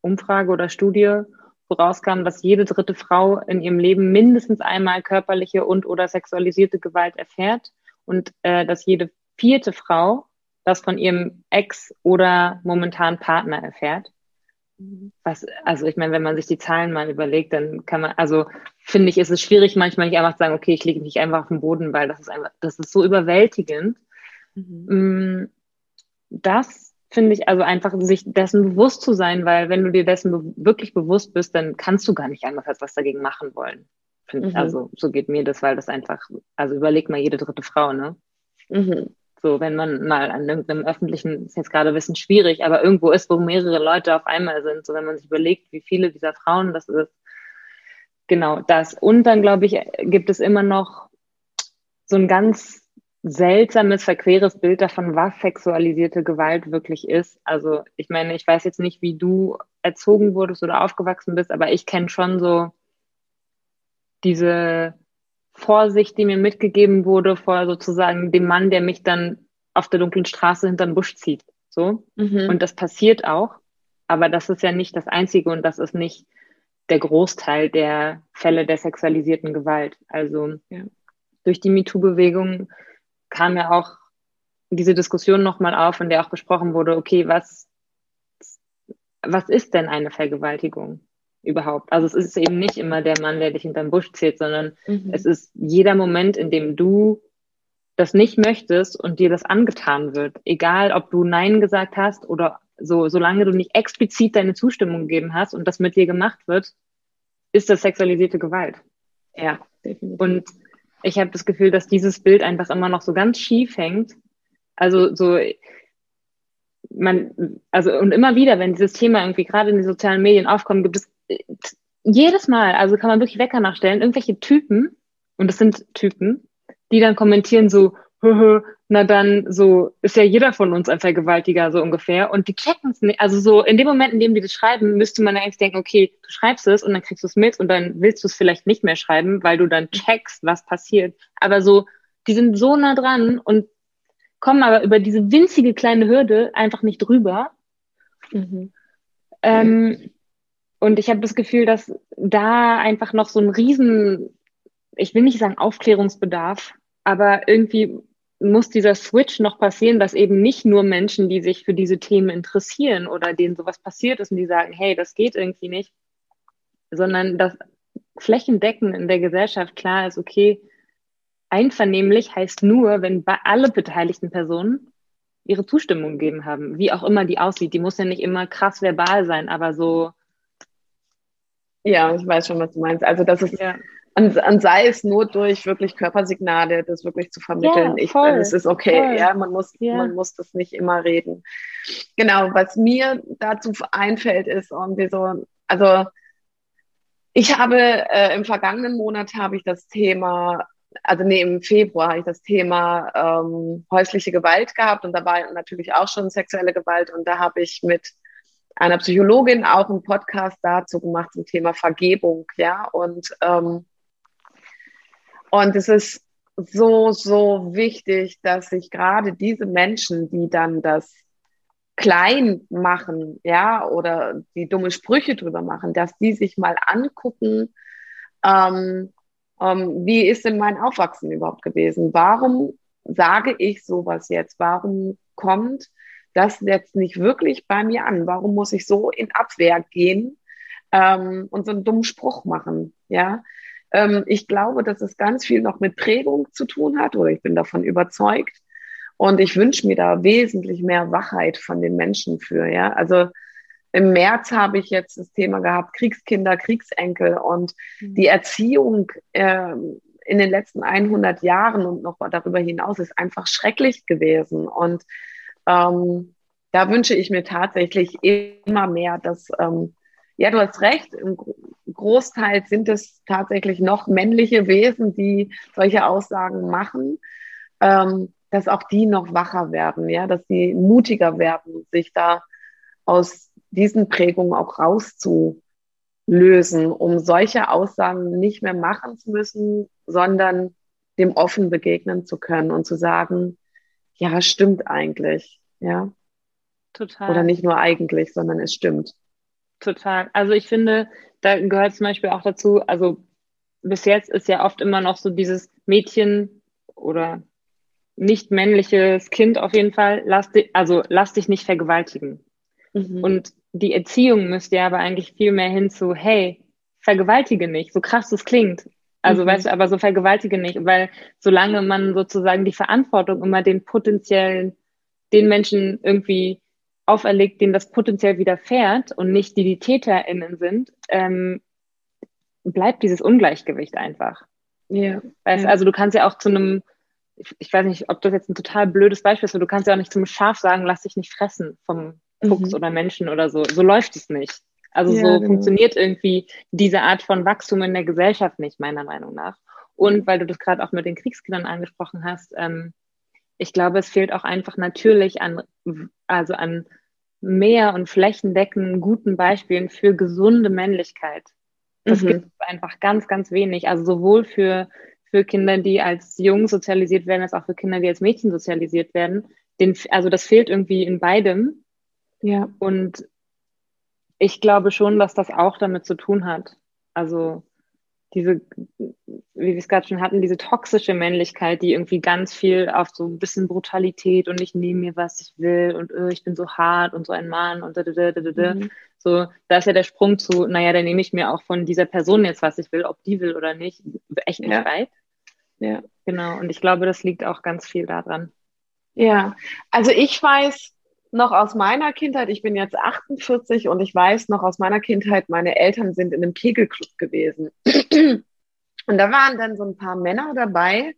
S3: Umfrage oder Studie, wo rauskam, dass jede dritte Frau in ihrem Leben mindestens einmal körperliche und oder sexualisierte Gewalt erfährt und äh, dass jede vierte Frau das von ihrem Ex oder momentan Partner erfährt. Was, also ich meine, wenn man sich die Zahlen mal überlegt, dann kann man, also finde ich, ist es schwierig, manchmal nicht einfach zu sagen, okay, ich lege mich einfach auf den Boden, weil das ist einfach, das ist so überwältigend. Mhm. Mm, das finde ich, also einfach sich dessen bewusst zu sein, weil wenn du dir dessen be wirklich bewusst bist, dann kannst du gar nicht anders als was dagegen machen wollen. Mhm. Also so geht mir das, weil das einfach, also überleg mal jede dritte Frau, ne? Mhm. So, wenn man mal an irgendeinem öffentlichen, ist jetzt gerade ein bisschen schwierig, aber irgendwo ist, wo mehrere Leute auf einmal sind, so wenn man sich überlegt, wie viele dieser Frauen das ist. Genau, das. Und dann, glaube ich, gibt es immer noch so ein ganz seltsames, verqueres Bild davon, was sexualisierte Gewalt wirklich ist. Also ich meine, ich weiß jetzt nicht, wie du erzogen wurdest oder aufgewachsen bist, aber ich kenne schon so diese Vorsicht, die mir mitgegeben wurde vor sozusagen dem Mann, der mich dann auf der dunklen Straße hinter den Busch zieht. So. Mhm. Und das passiert auch. Aber das ist ja nicht das Einzige und das ist nicht der Großteil der Fälle der sexualisierten Gewalt. Also ja. durch die MeToo-Bewegung kam ja auch diese Diskussion nochmal auf, in der auch besprochen wurde, okay, was, was ist denn eine Vergewaltigung überhaupt? Also es ist eben nicht immer der Mann, der dich hinterm Busch zählt, sondern mhm. es ist jeder Moment, in dem du das nicht möchtest und dir das angetan wird, egal ob du Nein gesagt hast oder so, solange du nicht explizit deine Zustimmung gegeben hast und das mit dir gemacht wird, ist das sexualisierte Gewalt.
S2: Ja, definitiv.
S3: Und ich habe das Gefühl, dass dieses Bild einfach immer noch so ganz schief hängt. Also so man, also und immer wieder, wenn dieses Thema irgendwie gerade in den sozialen Medien aufkommt, gibt es jedes Mal, also kann man wirklich Wecker nachstellen, irgendwelche Typen, und das sind Typen, die dann kommentieren so, na dann so ist ja jeder von uns ein Vergewaltiger so ungefähr und die checken es nicht. Also so in dem Moment, in dem die das schreiben, müsste man eigentlich denken, okay, du schreibst es und dann kriegst du es mit und dann willst du es vielleicht nicht mehr schreiben, weil du dann checkst, was passiert. Aber so, die sind so nah dran und kommen aber über diese winzige kleine Hürde einfach nicht drüber. Mhm. Ähm, und ich habe das Gefühl, dass da einfach noch so ein riesen, ich will nicht sagen Aufklärungsbedarf, aber irgendwie muss dieser Switch noch passieren, dass eben nicht nur Menschen, die sich für diese Themen interessieren oder denen sowas passiert ist und die sagen, hey, das geht irgendwie nicht, sondern dass flächendeckend in der Gesellschaft klar ist, okay, einvernehmlich heißt nur, wenn alle beteiligten Personen ihre Zustimmung gegeben haben, wie auch immer die aussieht. Die muss ja nicht immer krass verbal sein, aber so.
S2: Ja, ich weiß schon, was du meinst. Also, das ist ja und, und sei es nur durch wirklich Körpersignale, das wirklich zu vermitteln. Ja, voll, ich, es ist okay, voll. ja, man muss, ja. man muss das nicht immer reden. Genau, was mir dazu einfällt, ist irgendwie so, also ich habe äh, im vergangenen Monat habe ich das Thema, also nee, im Februar habe ich das Thema ähm, häusliche Gewalt gehabt und dabei natürlich auch schon sexuelle Gewalt und da habe ich mit einer Psychologin auch einen Podcast dazu gemacht zum Thema Vergebung, ja und ähm, und es ist so, so wichtig, dass sich gerade diese Menschen, die dann das klein machen, ja, oder die dumme Sprüche drüber machen, dass die sich mal angucken, ähm, ähm, wie ist denn mein Aufwachsen überhaupt gewesen? Warum sage ich sowas jetzt? Warum kommt das jetzt nicht wirklich bei mir an? Warum muss ich so in Abwehr gehen ähm, und so einen dummen Spruch machen? Ja, ähm, ich glaube, dass es ganz viel noch mit Prägung zu tun hat oder ich bin davon überzeugt. Und ich wünsche mir da wesentlich mehr Wachheit von den Menschen für. Ja, also im März habe ich jetzt das Thema gehabt Kriegskinder, Kriegsenkel und mhm. die Erziehung äh, in den letzten 100 Jahren und noch darüber hinaus ist einfach schrecklich gewesen. Und ähm, da wünsche ich mir tatsächlich immer mehr, dass ähm, ja, du hast recht. Im Großteil sind es tatsächlich noch männliche Wesen, die solche Aussagen machen, ähm, dass auch die noch wacher werden, ja, dass sie mutiger werden, sich da aus diesen Prägungen auch rauszulösen, um solche Aussagen nicht mehr machen zu müssen, sondern dem offen begegnen zu können und zu sagen, ja, stimmt eigentlich, ja. Total. Oder nicht nur eigentlich, sondern es stimmt.
S3: Total. Also ich finde, da gehört zum Beispiel auch dazu, also bis jetzt ist ja oft immer noch so dieses Mädchen oder nicht männliches Kind auf jeden Fall, lass dich, also lass dich nicht vergewaltigen. Mhm. Und die Erziehung müsste ja aber eigentlich viel mehr hin zu, hey, vergewaltige nicht, so krass das klingt. Also mhm. weißt du, aber so vergewaltige nicht, weil solange man sozusagen die Verantwortung immer den potenziellen, den Menschen irgendwie auferlegt, denen das potenziell widerfährt und nicht die die TäterInnen sind, ähm, bleibt dieses Ungleichgewicht einfach. Ja. Weißt, ja. Also du kannst ja auch zu einem, ich, ich, weiß nicht, ob das jetzt ein total blödes Beispiel ist, aber du kannst ja auch nicht zum Schaf sagen, lass dich nicht fressen vom Fuchs mhm. oder Menschen oder so. So läuft es nicht. Also ja, so genau. funktioniert irgendwie diese Art von Wachstum in der Gesellschaft nicht, meiner Meinung nach. Und weil du das gerade auch mit den Kriegskindern angesprochen hast, ähm, ich glaube, es fehlt auch einfach natürlich an, also an mehr und flächendeckenden guten Beispielen für gesunde Männlichkeit. Das mhm. gibt es einfach ganz, ganz wenig. Also sowohl für, für Kinder, die als Jungen sozialisiert werden, als auch für Kinder, die als Mädchen sozialisiert werden. Den, also das fehlt irgendwie in beidem. Ja. Und ich glaube schon, dass das auch damit zu tun hat. Also diese, wie wir es gerade schon hatten, diese toxische Männlichkeit, die irgendwie ganz viel auf so ein bisschen Brutalität und ich nehme mir, was ich will und öh, ich bin so hart und so ein Mann und da, da, da, da, da. Mhm. So, da ist ja der Sprung zu, naja, dann nehme ich mir auch von dieser Person jetzt, was ich will, ob die will oder nicht, echt nicht ja. weit. Ja. Genau. Und ich glaube, das liegt auch ganz viel daran.
S2: Ja, also ich weiß, noch aus meiner Kindheit, ich bin jetzt 48 und ich weiß noch aus meiner Kindheit, meine Eltern sind in einem Kegelclub gewesen. (clears throat) Und da waren dann so ein paar Männer dabei,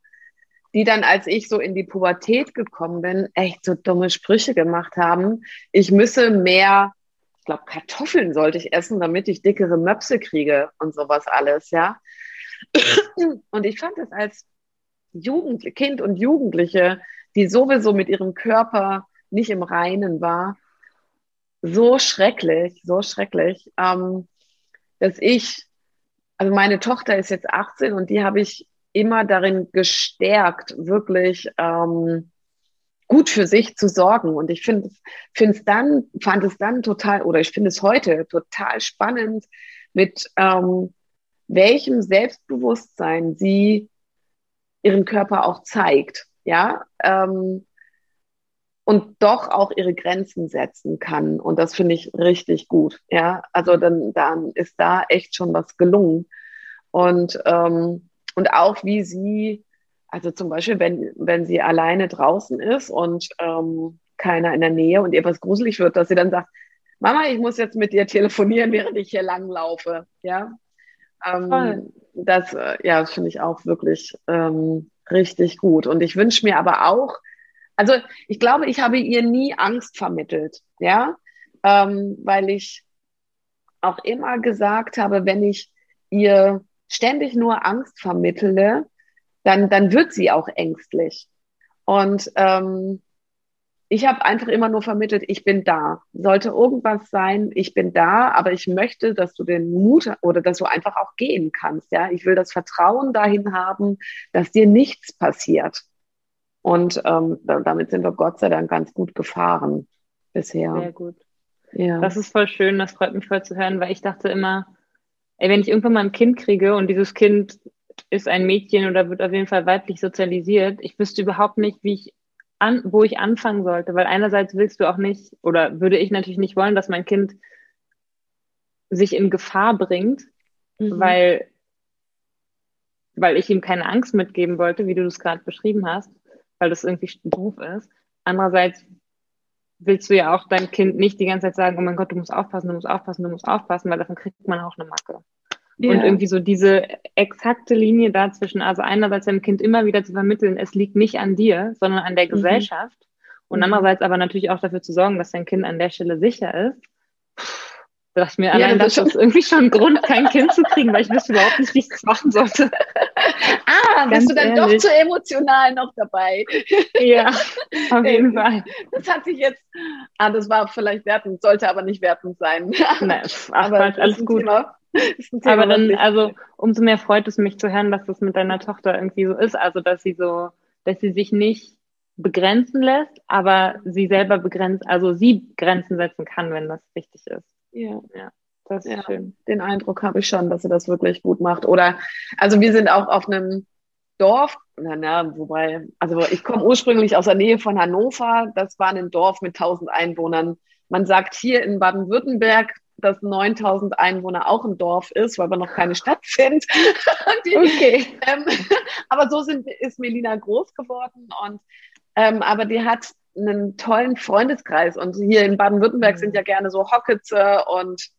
S2: die dann, als ich so in die Pubertät gekommen bin, echt so dumme Sprüche gemacht haben. Ich müsse mehr, ich glaube, Kartoffeln sollte ich essen, damit ich dickere Möpse kriege und sowas alles, ja. (clears throat) Und ich fand das als Jugend, Kind und Jugendliche, die sowieso mit ihrem Körper nicht im Reinen war, so schrecklich, so schrecklich, ähm, dass ich, also meine Tochter ist jetzt 18 und die habe ich immer darin gestärkt, wirklich ähm, gut für sich zu sorgen. Und ich finde es dann, fand es dann total, oder ich finde es heute total spannend, mit ähm, welchem Selbstbewusstsein sie ihren Körper auch zeigt. Ja, ähm, und doch auch ihre Grenzen setzen kann. Und das finde ich richtig gut. Ja, also dann, dann ist da echt schon was gelungen. Und, ähm, und auch wie sie, also zum Beispiel, wenn, wenn sie alleine draußen ist und ähm, keiner in der Nähe und ihr was gruselig wird, dass sie dann sagt, Mama, ich muss jetzt mit dir telefonieren, während ich hier langlaufe. Ja, ähm, das, äh, ja, das finde ich auch wirklich ähm, richtig gut. Und ich wünsche mir aber auch, also ich glaube, ich habe ihr nie Angst vermittelt, ja, ähm, weil ich auch immer gesagt habe, wenn ich ihr ständig nur Angst vermittele, dann, dann wird sie auch ängstlich. Und ähm, ich habe einfach immer nur vermittelt, ich bin da. Sollte irgendwas sein, ich bin da, aber ich möchte, dass du den Mut oder dass du einfach auch gehen kannst. Ja, ich will das Vertrauen dahin haben, dass dir nichts passiert. Und ähm, damit sind wir Gott sei Dank ganz gut gefahren bisher.
S3: Sehr gut. Ja. Das ist voll schön, das freut mich voll zu hören, weil ich dachte immer, ey, wenn ich irgendwann mal ein Kind kriege und dieses Kind ist ein Mädchen oder wird auf jeden Fall weiblich sozialisiert, ich wüsste überhaupt nicht, wie ich an, wo ich anfangen sollte, weil einerseits willst du auch nicht oder würde ich natürlich nicht wollen, dass mein Kind sich in Gefahr bringt, mhm. weil weil ich ihm keine Angst mitgeben wollte, wie du das gerade beschrieben hast weil das irgendwie doof ist. Andererseits willst du ja auch deinem Kind nicht die ganze Zeit sagen, oh mein Gott, du musst aufpassen, du musst aufpassen, du musst aufpassen, weil davon kriegt man auch eine Macke. Yeah. Und irgendwie so diese exakte Linie dazwischen, also einerseits dem Kind immer wieder zu vermitteln, es liegt nicht an dir, sondern an der mhm. Gesellschaft. Und mhm. andererseits aber natürlich auch dafür zu sorgen, dass dein Kind an der Stelle sicher ist. Da dachte ich mir, allein ja, das, das ist irgendwie schon ein Grund, kein Kind zu kriegen, weil ich wüsste überhaupt nicht, wie ich das machen sollte.
S2: Ah, Ganz bist du dann ehrlich. doch zu emotional noch dabei?
S3: Ja, (laughs) auf jeden Fall.
S2: Das hat sich jetzt, ah, das war vielleicht wertend, sollte aber nicht wertend sein.
S3: Nein, (laughs) ach, aber Quatsch, alles gut. Thema, Thema, aber dann, also, umso mehr freut es mich zu hören, dass das mit deiner Tochter irgendwie so ist, also, dass sie so, dass sie sich nicht begrenzen lässt, aber sie selber begrenzt, also sie Grenzen setzen kann, wenn das wichtig ist.
S2: Ja. ja. Das ist ja, schön. Den Eindruck habe ich schon, dass sie das wirklich gut macht. Oder, also wir sind auch auf einem Dorf, na, na, wobei, also ich komme ursprünglich aus der Nähe von Hannover. Das war ein Dorf mit 1000 Einwohnern. Man sagt hier in Baden-Württemberg, dass 9000 Einwohner auch ein Dorf ist, weil wir noch keine Stadt (laughs) sind. (laughs) Die, okay. Ähm, (laughs) aber so sind, ist Melina groß geworden und ähm, aber die hat einen tollen Freundeskreis. Und hier in Baden-Württemberg mhm. sind ja gerne so Hockitze und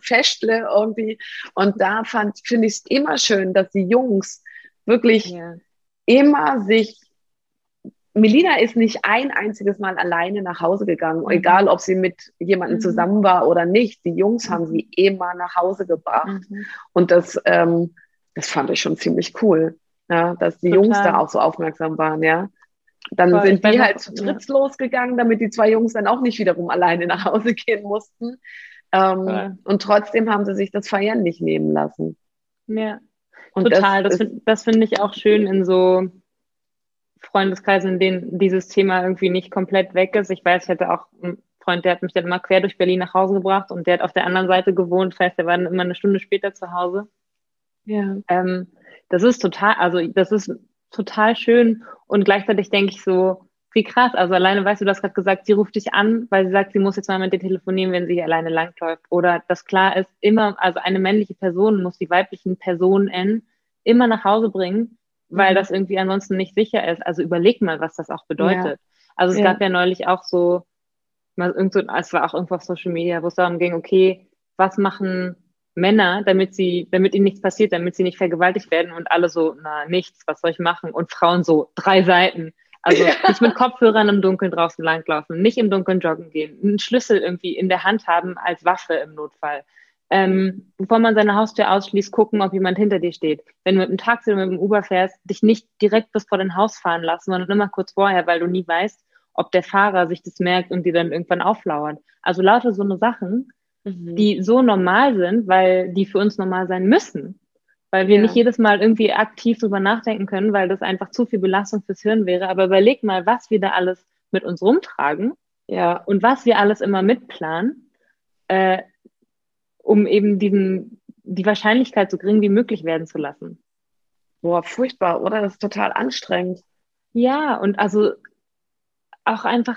S2: Festle irgendwie. Und da fand, finde ich es immer schön, dass die Jungs wirklich ja. immer sich Melina ist nicht ein einziges Mal alleine nach Hause gegangen, mhm. egal ob sie mit jemandem mhm. zusammen war oder nicht. Die Jungs haben sie immer nach Hause gebracht. Mhm. Und das, ähm, das fand ich schon ziemlich cool, ja, dass die Total. Jungs da auch so aufmerksam waren, ja. Dann Voll, sind die halt zu dritt ja. losgegangen, damit die zwei Jungs dann auch nicht wiederum alleine nach Hause (laughs) gehen mussten. Ähm, und trotzdem haben sie sich das Feiern nicht nehmen lassen.
S3: Ja, und total. Das, das, finde ich auch schön in so Freundeskreisen, in denen dieses Thema irgendwie nicht komplett weg ist. Ich weiß, ich hatte auch einen Freund, der hat mich dann immer quer durch Berlin nach Hause gebracht und der hat auf der anderen Seite gewohnt. Das heißt, der war dann immer eine Stunde später zu Hause. Ja. Ähm, das ist total, also das ist total schön und gleichzeitig denke ich so, wie krass. Also alleine, weißt du, du hast gerade gesagt, sie ruft dich an, weil sie sagt, sie muss jetzt mal mit dir telefonieren, wenn sie alleine langläuft. Oder das klar ist, immer, also eine männliche Person muss die weiblichen Personen immer nach Hause bringen, weil mhm. das irgendwie ansonsten nicht sicher ist. Also überleg mal, was das auch bedeutet. Ja. Also es ja. gab ja neulich auch so, mal irgend so, es war auch irgendwo auf Social Media, wo es darum ging, okay, was machen Männer, damit sie, damit ihnen nichts passiert, damit sie nicht vergewaltigt werden und alle so, na, nichts, was soll ich machen? Und Frauen so, drei Seiten. Also ja. nicht mit Kopfhörern im Dunkeln draußen langlaufen, nicht im Dunkeln joggen gehen, einen Schlüssel irgendwie in der Hand haben als Waffe im Notfall. Ähm, bevor man seine Haustür ausschließt, gucken, ob jemand hinter dir steht. Wenn du mit dem Taxi oder mit dem Uber fährst, dich nicht direkt bis vor dein Haus fahren lassen, sondern immer kurz vorher, weil du nie weißt, ob der Fahrer sich das merkt und dir dann irgendwann auflauert. Also lauter so eine Sachen, mhm. die so normal sind, weil die für uns normal sein müssen. Weil wir ja. nicht jedes Mal irgendwie aktiv drüber nachdenken können, weil das einfach zu viel Belastung fürs Hirn wäre. Aber überleg mal, was wir da alles mit uns rumtragen ja. und was wir alles immer mitplanen, äh, um eben diesen, die Wahrscheinlichkeit so gering wie möglich werden zu lassen.
S2: Boah, furchtbar, oder? Das ist total anstrengend.
S3: Ja, und also auch einfach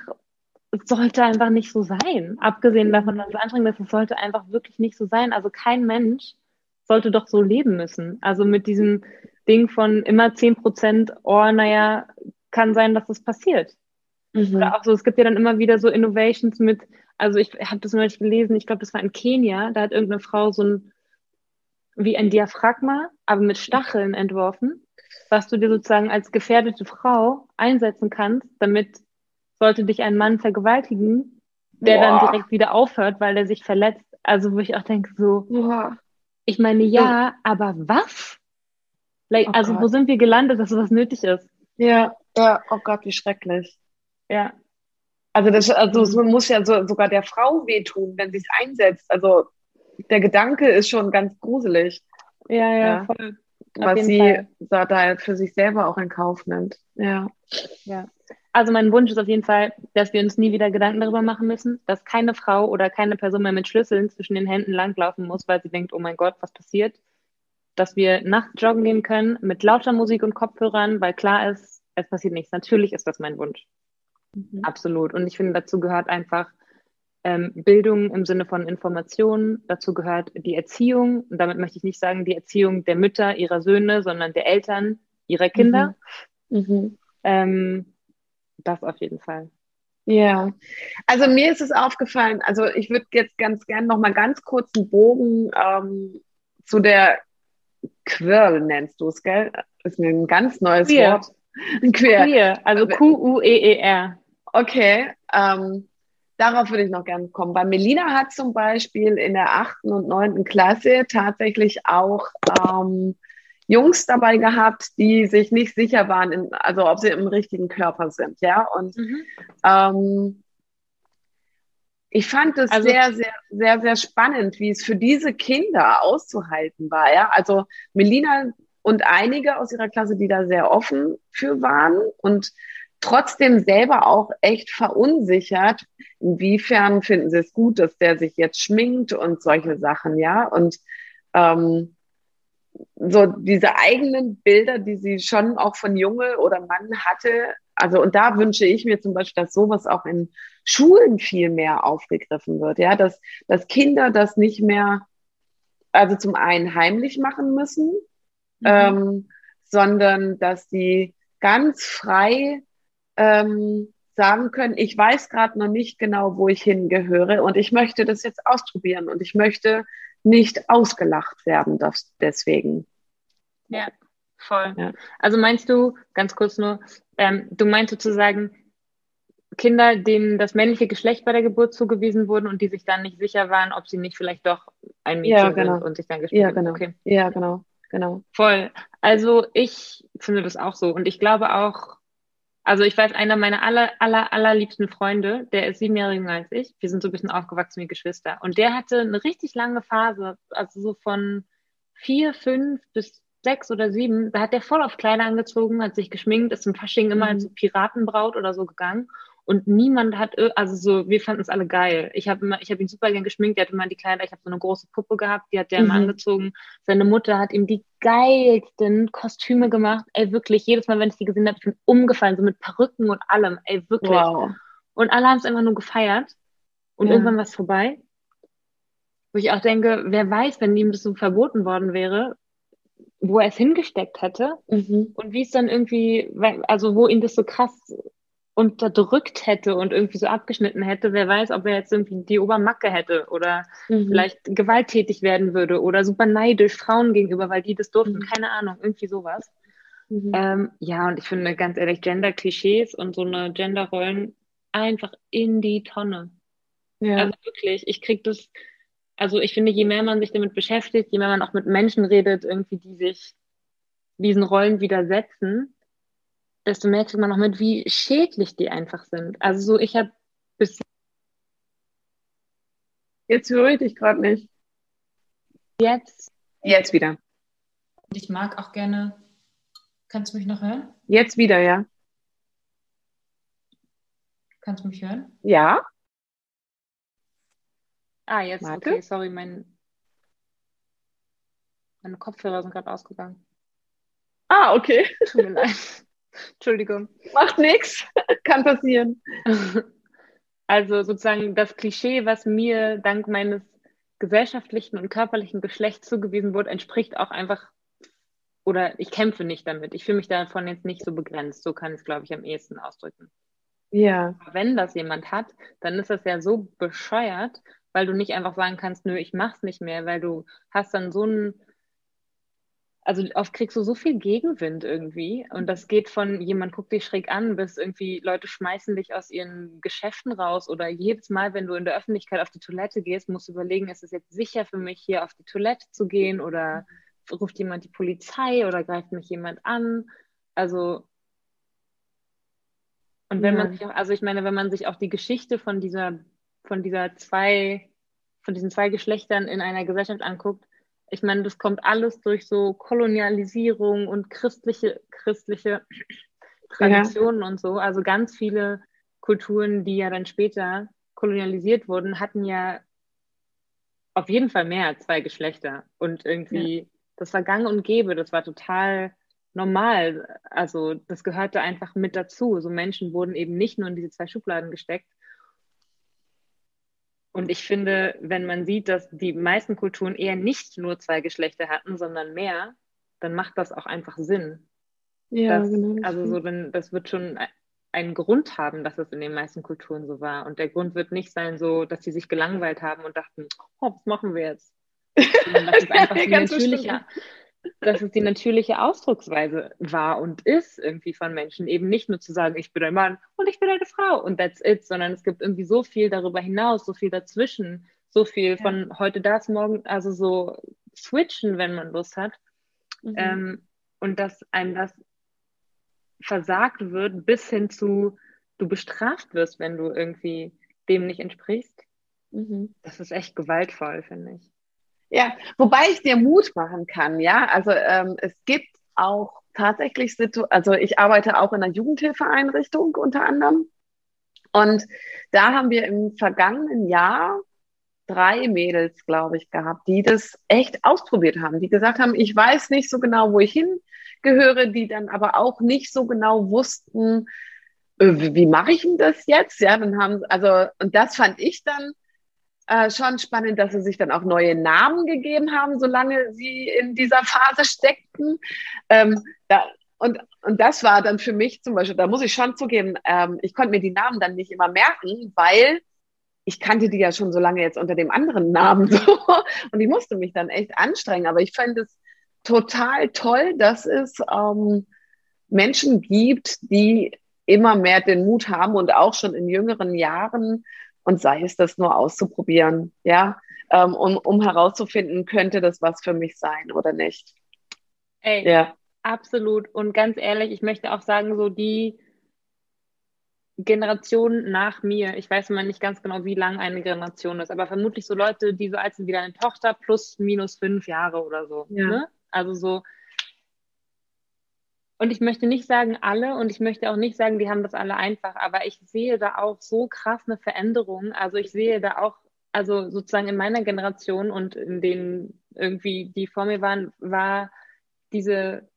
S3: es sollte einfach nicht so sein. Abgesehen davon, dass es anstrengend ist, es sollte einfach wirklich nicht so sein. Also kein Mensch sollte doch so leben müssen. Also mit diesem Ding von immer zehn Prozent, oh, naja, kann sein, dass das passiert. Mhm. Oder auch so, es gibt ja dann immer wieder so Innovations mit, also ich habe das neulich gelesen, ich glaube, das war in Kenia, da hat irgendeine Frau so ein, wie ein Diaphragma, aber mit Stacheln entworfen, was du dir sozusagen als gefährdete Frau einsetzen kannst, damit sollte dich ein Mann vergewaltigen, der Boah. dann direkt wieder aufhört, weil er sich verletzt. Also wo ich auch denke, so, Boah. ich meine, ja, oh. aber was? Like, oh also Gott. wo sind wir gelandet, dass sowas nötig ist?
S2: Ja, ja, oh Gott, wie schrecklich. Ja. Also das, also es mhm. muss ja so, sogar der Frau wehtun, wenn sie es einsetzt. Also der Gedanke ist schon ganz gruselig.
S3: Ja, ja, ja. voll.
S2: Was sie da für sich selber auch in Kauf nimmt. Ja.
S3: Ja. Also mein Wunsch ist auf jeden Fall, dass wir uns nie wieder Gedanken darüber machen müssen, dass keine Frau oder keine Person mehr mit Schlüsseln zwischen den Händen langlaufen muss, weil sie denkt, oh mein Gott, was passiert? Dass wir nachts joggen gehen können mit lauter Musik und Kopfhörern, weil klar ist, es passiert nichts. Natürlich ist das mein Wunsch. Mhm. Absolut. Und ich finde, dazu gehört einfach ähm, Bildung im Sinne von Informationen. Dazu gehört die Erziehung. Und damit möchte ich nicht sagen, die Erziehung der Mütter, ihrer Söhne, sondern der Eltern, ihrer Kinder. Mhm. Mhm. Ähm, das auf jeden Fall.
S2: Ja, also mir ist es aufgefallen, also ich würde jetzt ganz gern noch mal ganz kurz einen Bogen ähm, zu der Quirl nennst du es, gell? Das ist mir ein ganz neues Queer. Wort.
S3: Queer. Queer, also Q-U-E-E-R.
S2: Okay, ähm, darauf würde ich noch gerne kommen. Bei Melina hat zum Beispiel in der achten und neunten Klasse tatsächlich auch ähm, Jungs dabei gehabt, die sich nicht sicher waren, in, also ob sie im richtigen Körper sind, ja. Und mhm. ähm, ich fand es also, sehr, sehr, sehr, sehr spannend, wie es für diese Kinder auszuhalten war, ja. Also Melina und einige aus ihrer Klasse, die da sehr offen für waren und trotzdem selber auch echt verunsichert. Inwiefern finden sie es gut, dass der sich jetzt schminkt und solche Sachen, ja. Und ähm, so diese eigenen Bilder, die sie schon auch von Junge oder Mann hatte. Also, und da wünsche ich mir zum Beispiel, dass sowas auch in Schulen viel mehr aufgegriffen wird. Ja, dass, dass Kinder das nicht mehr, also zum einen heimlich machen müssen, mhm. ähm, sondern dass sie ganz frei ähm, sagen können, ich weiß gerade noch nicht genau, wo ich hingehöre und ich möchte das jetzt ausprobieren und ich möchte nicht ausgelacht werden das deswegen.
S3: Ja, voll. Ja. Also meinst du, ganz kurz nur, ähm, du meinst sozusagen, Kinder, denen das männliche Geschlecht bei der Geburt zugewiesen wurden und die sich dann nicht sicher waren, ob sie nicht vielleicht doch ein Mädchen ja, genau. sind und sich dann gespielt
S2: ja, genau. Okay. Ja, genau, genau.
S3: Voll. Also ich finde das auch so und ich glaube auch, Also ich weiß, einer meiner aller, aller, allerliebsten Freunde, der ist sieben Jahre jünger als ich. Wir sind so ein bisschen aufgewachsen wie Geschwister. Und der hatte eine richtig lange Phase, also so von vier, fünf bis sechs oder sieben, da hat der voll auf Kleider angezogen, hat sich geschminkt, ist zum Fasching immer mhm. als Piratenbraut oder so gegangen und niemand hat, also so, wir fanden es alle geil. Ich habe immer, ich habe ihn super gern geschminkt, der hatte immer die Kleider, ich habe so eine große Puppe gehabt, die hat der mhm. immer angezogen. Seine Mutter hat ihm die geilsten Kostüme gemacht. Ey, wirklich, jedes Mal, wenn ich die gesehen habe, ich bin umgefallen, so mit Perücken und allem. Ey, wirklich. Wow. Und alle haben es immer nur gefeiert. Und ja. irgendwann war es vorbei. Wo ich auch denke, wer weiß, wenn ihm das so verboten worden wäre, wo er es hingesteckt hätte mhm. und wie es dann irgendwie, also wo ihn das so krass unterdrückt hätte und irgendwie so abgeschnitten hätte, wer weiß, ob er jetzt irgendwie die Obermacke hätte oder mhm. vielleicht gewalttätig werden würde oder super neidisch Frauen gegenüber, weil die das durften, mhm. keine Ahnung, irgendwie sowas. Mhm. Ähm, ja, und ich finde ganz ehrlich, Gender-Klischees und so eine Gender-Rollen einfach in die Tonne. Ja. Also wirklich, ich krieg das, also ich finde, je mehr man sich damit beschäftigt, je mehr man auch mit Menschen redet, irgendwie, die sich diesen Rollen widersetzen, desto mehr kriegt man noch mit, wie schädlich die einfach sind. Also so, ich habe bis
S2: Jetzt höre ich dich gerade nicht.
S3: Jetzt.
S2: Jetzt wieder.
S3: Und ich mag auch gerne. Kannst du mich noch hören?
S2: Jetzt wieder, ja.
S3: Kannst du mich hören?
S2: Ja.
S3: Ah, jetzt, Warte. okay, sorry, mein, meine Kopfhörer sind gerade ausgegangen.
S2: Ah, okay.
S3: Tut mir leid. (laughs) Entschuldigung.
S2: Macht nichts, (laughs) kann passieren. (laughs)
S3: Also sozusagen das Klischee, was mir dank meines gesellschaftlichen und körperlichen Geschlechts zugewiesen wurde, entspricht auch einfach, oder ich kämpfe nicht damit. Ich fühle mich davon jetzt nicht so begrenzt. So kann ich es, glaube ich, am ehesten ausdrücken.
S2: Ja.
S3: Aber wenn das jemand hat, dann ist das ja so bescheuert, weil du nicht einfach sagen kannst, nö, ich mach's nicht mehr, weil du hast dann so einen also oft kriegst du so viel Gegenwind irgendwie. Und das geht von jemand guckt dich schräg an, bis irgendwie Leute schmeißen dich aus ihren Geschäften raus. Oder jedes Mal, wenn du in der Öffentlichkeit auf die Toilette gehst, musst du überlegen, ist es jetzt sicher für mich, hier auf die Toilette zu gehen? Oder ruft jemand die Polizei oder greift mich jemand an? Also, und wenn ja. man sich auch, also ich meine, wenn man sich auch die Geschichte von dieser, von dieser zwei, von diesen zwei Geschlechtern in einer Gesellschaft anguckt, ich meine, das kommt alles durch so Kolonialisierung und christliche, christliche Traditionen ja. und so. Also ganz viele Kulturen, die ja dann später kolonialisiert wurden, hatten ja auf jeden Fall mehr als zwei Geschlechter. Und irgendwie, ja. das war gang und gäbe, das war total normal. Also das gehörte einfach mit dazu. So Menschen wurden eben nicht nur in diese zwei Schubladen gesteckt, und ich finde, wenn man sieht, dass die meisten Kulturen eher nicht nur zwei Geschlechter hatten, sondern mehr, dann macht das auch einfach Sinn. Ja, das, genau. Also so, dann, das wird schon einen Grund haben, dass es in den meisten Kulturen so war. Und der Grund wird nicht sein, so, dass sie sich gelangweilt haben und dachten, oh, was machen wir jetzt? (laughs) Sondern das ist einfach ein natürlicher, dass es die natürliche Ausdrucksweise war und ist irgendwie von Menschen. Eben nicht nur zu sagen, ich bin ein Mann und ich bin eine Frau und that's it, sondern es gibt irgendwie so viel darüber hinaus, so viel dazwischen, so viel ja. von heute das, morgen, also so switchen, wenn man Lust hat. Mhm. Ähm, und dass einem das versagt wird, bis hin zu, du bestraft wirst, wenn du irgendwie dem nicht entsprichst. Mhm. Das ist echt gewaltvoll, finde ich.
S2: Ja, wobei ich dir Mut machen kann, ja. Also ähm, es gibt auch tatsächlich Situationen, also ich arbeite auch in einer Jugendhilfeeinrichtung unter anderem. Und da haben wir im vergangenen Jahr drei Mädels, glaube ich, gehabt, die das echt ausprobiert haben, die gesagt haben, ich weiß nicht so genau, wo ich hingehöre, die dann aber auch nicht so genau wussten, äh, wie mache ich denn das jetzt? Ja, dann haben, also, und das fand ich dann äh, schon spannend, dass sie sich dann auch neue Namen gegeben haben, solange sie in dieser Phase steckten. Ähm, da, und, und das war dann für mich zum Beispiel, da muss ich schon zugeben, ähm, ich konnte mir die Namen dann nicht immer merken, weil ich kannte die ja schon so lange jetzt unter dem anderen Namen (laughs) so. Und ich musste mich dann echt anstrengen. Aber ich fand es total toll, dass es ähm, Menschen gibt, die immer mehr den Mut haben und auch schon in jüngeren Jahren und sei es das nur auszuprobieren, ja, ähm, um, um herauszufinden, könnte das was für mich sein oder nicht.
S3: Ey, ja. absolut. Und ganz ehrlich, ich möchte auch sagen, so die Generationen nach mir, ich weiß immer nicht ganz genau, wie lang eine Generation ist, aber vermutlich so Leute, die so alt sind wie deine Tochter, plus minus fünf Jahre oder so. Ja. Ne? Also so. Und ich möchte nicht sagen alle und ich möchte auch nicht sagen, die haben das alle einfach, aber ich sehe da auch so krass eine Veränderung. Also ich sehe da auch, also sozusagen in meiner Generation und in denen irgendwie, die vor mir waren, war diese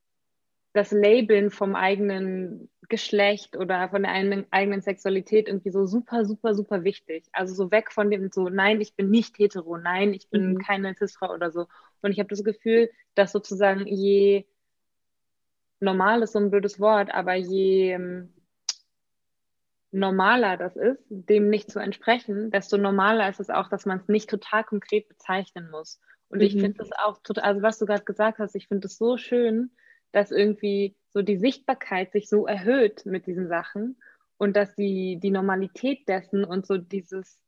S3: das Labeln vom eigenen Geschlecht oder von der eigenen, eigenen Sexualität irgendwie so super, super, super wichtig. Also so weg von dem so, nein, ich bin nicht hetero, nein, ich bin mhm. keine Cis-Frau oder so. Und ich habe das Gefühl, dass sozusagen je normal ist so ein blödes Wort, aber je ähm, normaler das ist, dem nicht zu entsprechen, desto normaler ist es auch, dass man es nicht total konkret bezeichnen muss. Und mhm. ich finde das auch total, also was du gerade gesagt hast, ich finde es so schön, dass irgendwie so die Sichtbarkeit sich so erhöht mit diesen Sachen und dass die, die Normalität dessen und so dieses,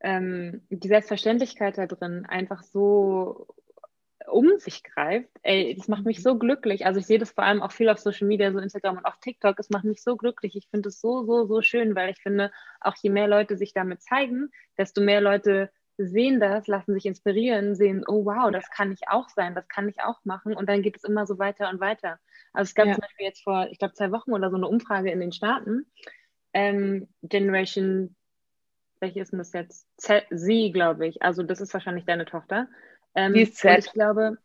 S3: ähm, die Selbstverständlichkeit da drin einfach so um sich greift, ey, das macht mich so glücklich. Also ich sehe das vor allem auch viel auf Social Media, so Instagram und auch TikTok. Es macht mich so glücklich. Ich finde es so, so, so schön, weil ich finde, auch je mehr Leute sich damit zeigen, desto mehr Leute sehen das, lassen sich inspirieren, sehen, oh wow, das kann ich auch sein, das kann ich auch machen und dann geht es immer so weiter und weiter. Also es gab ja. zum Beispiel jetzt vor, ich glaube, zwei Wochen oder so eine Umfrage in den Staaten, ähm, Generation, welche ist denn das jetzt? Z, sie, glaube ich, also das ist wahrscheinlich deine Tochter. Ähm,
S2: Wie ist Z?
S3: Ich glaube,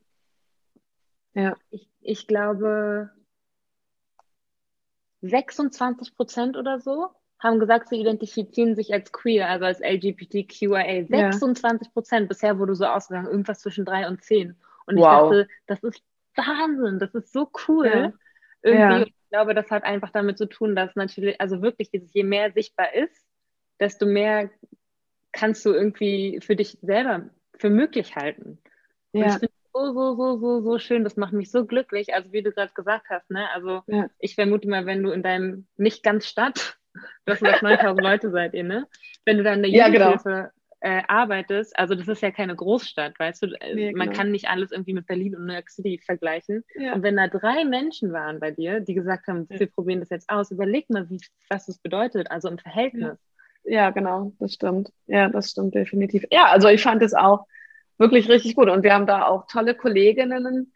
S3: ja. ich, ich glaube 26 Prozent oder so haben gesagt, sie identifizieren sich als queer, also als LGBTQIA. 26 Prozent. Ja. Bisher wurde so ausgegangen, irgendwas zwischen drei und zehn. Und wow. ich dachte, das ist Wahnsinn, das ist so cool. Ja. Irgendwie, ja. ich glaube, das hat einfach damit zu tun, dass natürlich, also wirklich, dieses, je mehr sichtbar ist, desto mehr kannst du irgendwie für dich selber für möglich halten. Und ja. ich finde so, so, so, so, so schön. Das macht mich so glücklich. Also wie du gerade gesagt hast, ne? Also ja. ich vermute mal, wenn du in deinem nicht ganz Stadt (laughs) das sind 9000 Leute seid ihr, ne? Wenn du dann in der Jugendhilfe ja, genau. äh, arbeitest, also das ist ja keine Großstadt, weißt du, äh, ja, man genau. kann nicht alles irgendwie mit Berlin und New York City vergleichen. Ja. Und wenn da drei Menschen waren bei dir, die gesagt haben, wir probieren das jetzt aus, überleg mal, wie, was das bedeutet, also im Verhältnis.
S2: Ja, genau, das stimmt. Ja, das stimmt definitiv. Ja, also ich fand es auch wirklich richtig gut und wir haben da auch tolle Kolleginnen,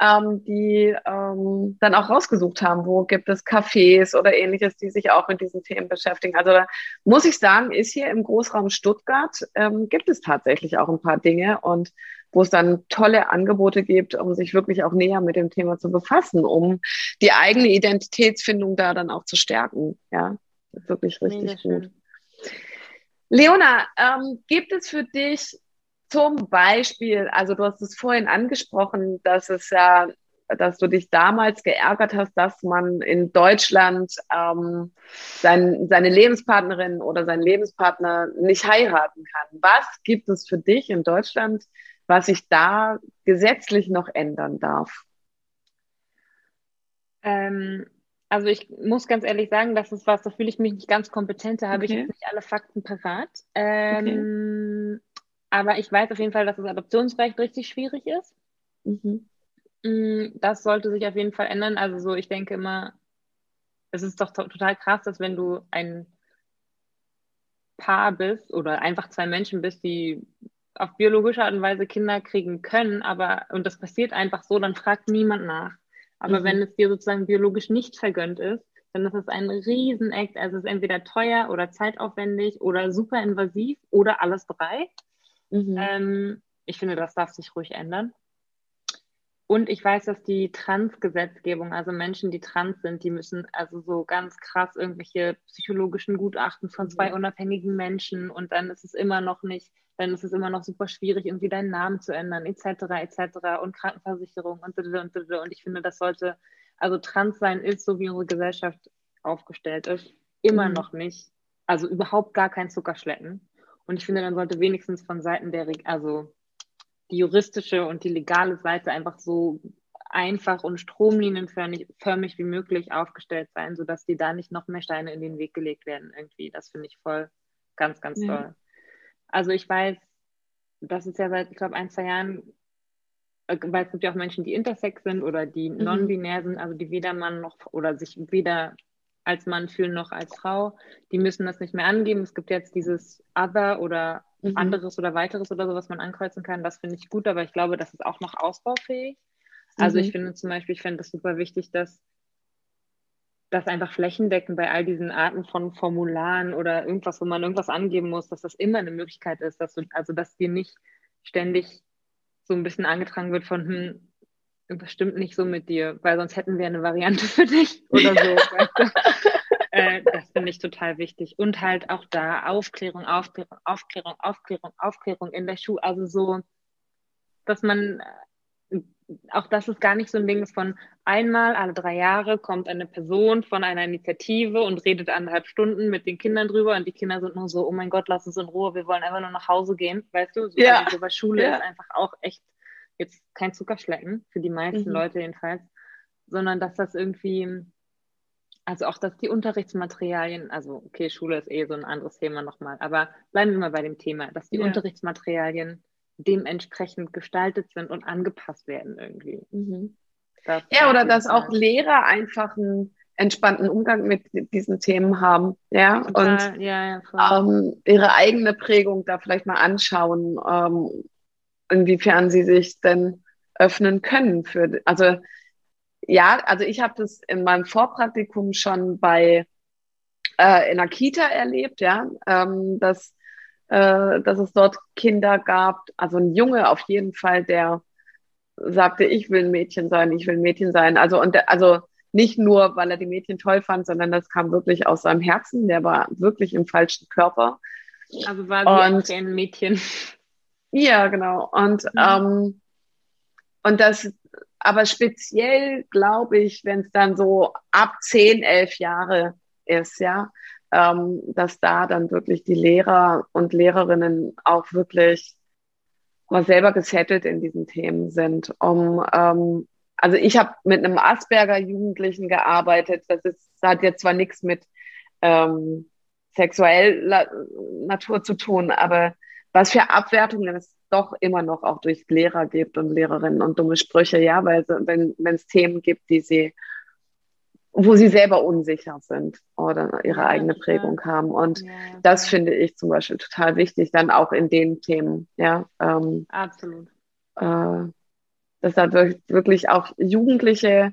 S2: ähm, die ähm, dann auch rausgesucht haben, wo gibt es Cafés oder ähnliches, die sich auch mit diesen Themen beschäftigen. Also da muss ich sagen, ist hier im Großraum Stuttgart, ähm, gibt es tatsächlich auch ein paar Dinge und wo es dann tolle Angebote gibt, um sich wirklich auch näher mit dem Thema zu befassen, um die eigene Identitätsfindung da dann auch zu stärken. Ja, wirklich richtig gut. Leona, ähm, gibt es für dich zum Beispiel, also du hast es vorhin angesprochen, dass es ja, dass du dich damals geärgert hast, dass man in Deutschland ähm, sein, seine Lebenspartnerin oder seinen Lebenspartner nicht heiraten kann. Was gibt es für dich in Deutschland, was sich da gesetzlich noch ändern darf?
S3: Ähm, also ich muss ganz ehrlich sagen, das ist was, da fühle ich mich nicht ganz kompetent, da habe okay. ich nicht alle Fakten parat. Ähm, okay. Aber ich weiß auf jeden Fall, dass das Adoptionsrecht richtig schwierig ist. Mhm. Mm, das sollte sich auf jeden Fall ändern. Also so, ich denke immer, es ist doch total krass, dass wenn du ein Paar bist oder einfach zwei Menschen bist, die auf biologische Art und Weise Kinder kriegen können, aber und das passiert einfach so, dann fragt niemand nach. Aber mhm. wenn es dir sozusagen biologisch nicht vergönnt ist, dann ist es ein Riesenakt. Also es ist entweder teuer oder zeitaufwendig oder super invasiv oder alles drei. Mhm. Ähm, ich finde, das darf sich ruhig ändern. Und ich weiß, dass die Trans-Gesetzgebung, also Menschen, die trans sind, die müssen also so ganz krass irgendwelche psychologischen Gutachten von zwei mhm. unabhängigen Menschen und dann ist es immer noch nicht, dann ist es immer noch super schwierig, irgendwie deinen Namen zu ändern, etc., etc. und Krankenversicherung und und und und ich finde, das sollte, also trans sein ist, so wie unsere Gesellschaft aufgestellt ist, immer mhm. noch nicht, also überhaupt gar kein Zuckerschlecken. Und ich finde, dann sollte wenigstens von Seiten der, also die juristische und die legale Seite einfach so einfach und stromlinienförmig wie möglich aufgestellt sein, sodass die da nicht noch mehr Steine in den Weg gelegt werden irgendwie. Das finde ich voll ganz, ganz ja. toll. Also ich weiß, das ist ja seit, ich glaube, ein, zwei Jahren, äh, weil es gibt ja auch Menschen, die intersex sind oder die mhm. non-binär sind, also die weder Mann noch oder sich weder als Mann fühlen noch als Frau. Die müssen das nicht mehr angeben. Es gibt jetzt dieses Other oder mhm. anderes oder weiteres oder so, was man ankreuzen kann. Das finde ich gut, aber ich glaube, das ist auch noch ausbaufähig. Also mhm. ich finde zum Beispiel, ich finde es super wichtig, dass das einfach flächendeckend bei all diesen Arten von Formularen oder irgendwas, wo man irgendwas angeben muss, dass das immer eine Möglichkeit ist, dass du, also dass dir nicht ständig so ein bisschen angetragen wird von, hm, irgendwas stimmt nicht so mit dir, weil sonst hätten wir eine Variante (laughs) für dich oder so. (laughs) weißt du? äh, das finde ich total wichtig. Und halt auch da Aufklärung, Aufklärung, Aufklärung, Aufklärung, Aufklärung in der Schule. Also so, dass man auch das ist gar nicht so ein Ding von einmal alle drei Jahre kommt eine Person von einer Initiative und redet anderthalb Stunden mit den Kindern drüber und die Kinder sind nur so, oh mein Gott, lass uns in Ruhe, wir wollen einfach nur nach Hause gehen, weißt du? So, ja. Also, bei Schule ja. ist einfach auch echt jetzt kein Zuckerschlecken, für die meisten mhm. Leute jedenfalls, sondern dass das irgendwie, also auch, dass die Unterrichtsmaterialien, also okay, Schule ist eh so ein anderes Thema nochmal, aber bleiben wir mal bei dem Thema, dass die ja. Unterrichtsmaterialien dementsprechend gestaltet sind und angepasst werden irgendwie.
S2: Mhm. Ja, oder dass auch Lehrer einfach einen entspannten Umgang mit diesen Themen haben, ja, Total, und ja, ja, ähm, ihre eigene Prägung da vielleicht mal anschauen, ähm, inwiefern sie sich denn öffnen können für, also ja, also ich habe das in meinem Vorpraktikum schon bei äh, in der Kita erlebt, ja, ähm, dass äh, dass es dort Kinder gab, also ein Junge auf jeden Fall, der sagte, ich will ein Mädchen sein, ich will ein Mädchen sein. Also und also nicht nur, weil er die Mädchen toll fand, sondern das kam wirklich aus seinem Herzen. Der war wirklich im falschen Körper.
S3: Also war sie und, ein Mädchen.
S2: Ja, genau. Und mhm. ähm, und das, aber speziell glaube ich, wenn es dann so ab zehn, elf Jahre ist, ja, ähm, dass da dann wirklich die Lehrer und Lehrerinnen auch wirklich mal selber gesettelt in diesen Themen sind. Um, ähm, also ich habe mit einem Asperger-Jugendlichen gearbeitet. Das ist, hat jetzt zwar nichts mit ähm, sexueller Natur zu tun, aber was für Abwertungen es doch immer noch auch durch Lehrer gibt und Lehrerinnen und dumme Sprüche, ja, weil wenn es Themen gibt, die sie wo sie selber unsicher sind oder ihre ja, eigene Prägung haben. Und ja, das finde ich zum Beispiel total wichtig, dann auch in den Themen, ja. Ähm,
S3: Absolut.
S2: Äh, dass da wirklich auch Jugendliche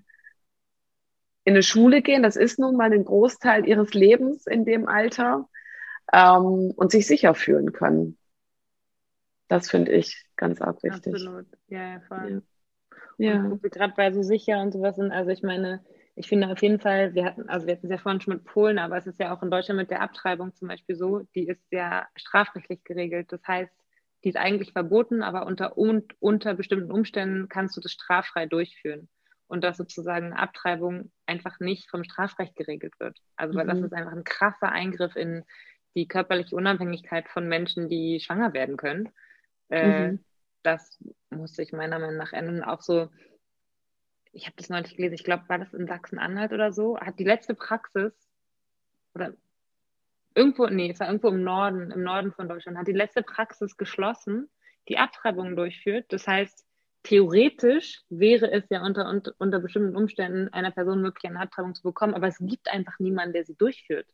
S2: in eine Schule gehen, das ist nun mal ein Großteil ihres Lebens in dem Alter ähm, und sich sicher fühlen können. Das finde ich ganz arg wichtig.
S3: Absolut, ja, ja, voll. Ja. ja. Gerade bei so sicher und sowas sind, also ich meine, ich finde auf jeden Fall, wir hatten, also wir hatten es ja vorhin schon mit Polen, aber es ist ja auch in Deutschland mit der Abtreibung zum Beispiel so, die ist ja strafrechtlich geregelt. Das heißt, die ist eigentlich verboten, aber unter, und, unter bestimmten Umständen kannst du das straffrei durchführen. Und dass sozusagen eine Abtreibung einfach nicht vom Strafrecht geregelt wird. Also weil mhm. das ist einfach ein krasser Eingriff in die körperliche Unabhängigkeit von Menschen, die schwanger werden können. Äh, mhm. Das muss sich meiner Meinung nach ändern. Auch so, ich habe das neulich gelesen, ich glaube, war das in Sachsen-Anhalt oder so, hat die letzte Praxis oder irgendwo, nee, es war irgendwo im Norden, im Norden von Deutschland, hat die letzte Praxis geschlossen, die Abtreibungen durchführt. Das heißt, theoretisch wäre es ja unter, unter, unter bestimmten Umständen einer Person möglich, eine Abtreibung zu bekommen, aber es gibt einfach niemanden, der sie durchführt.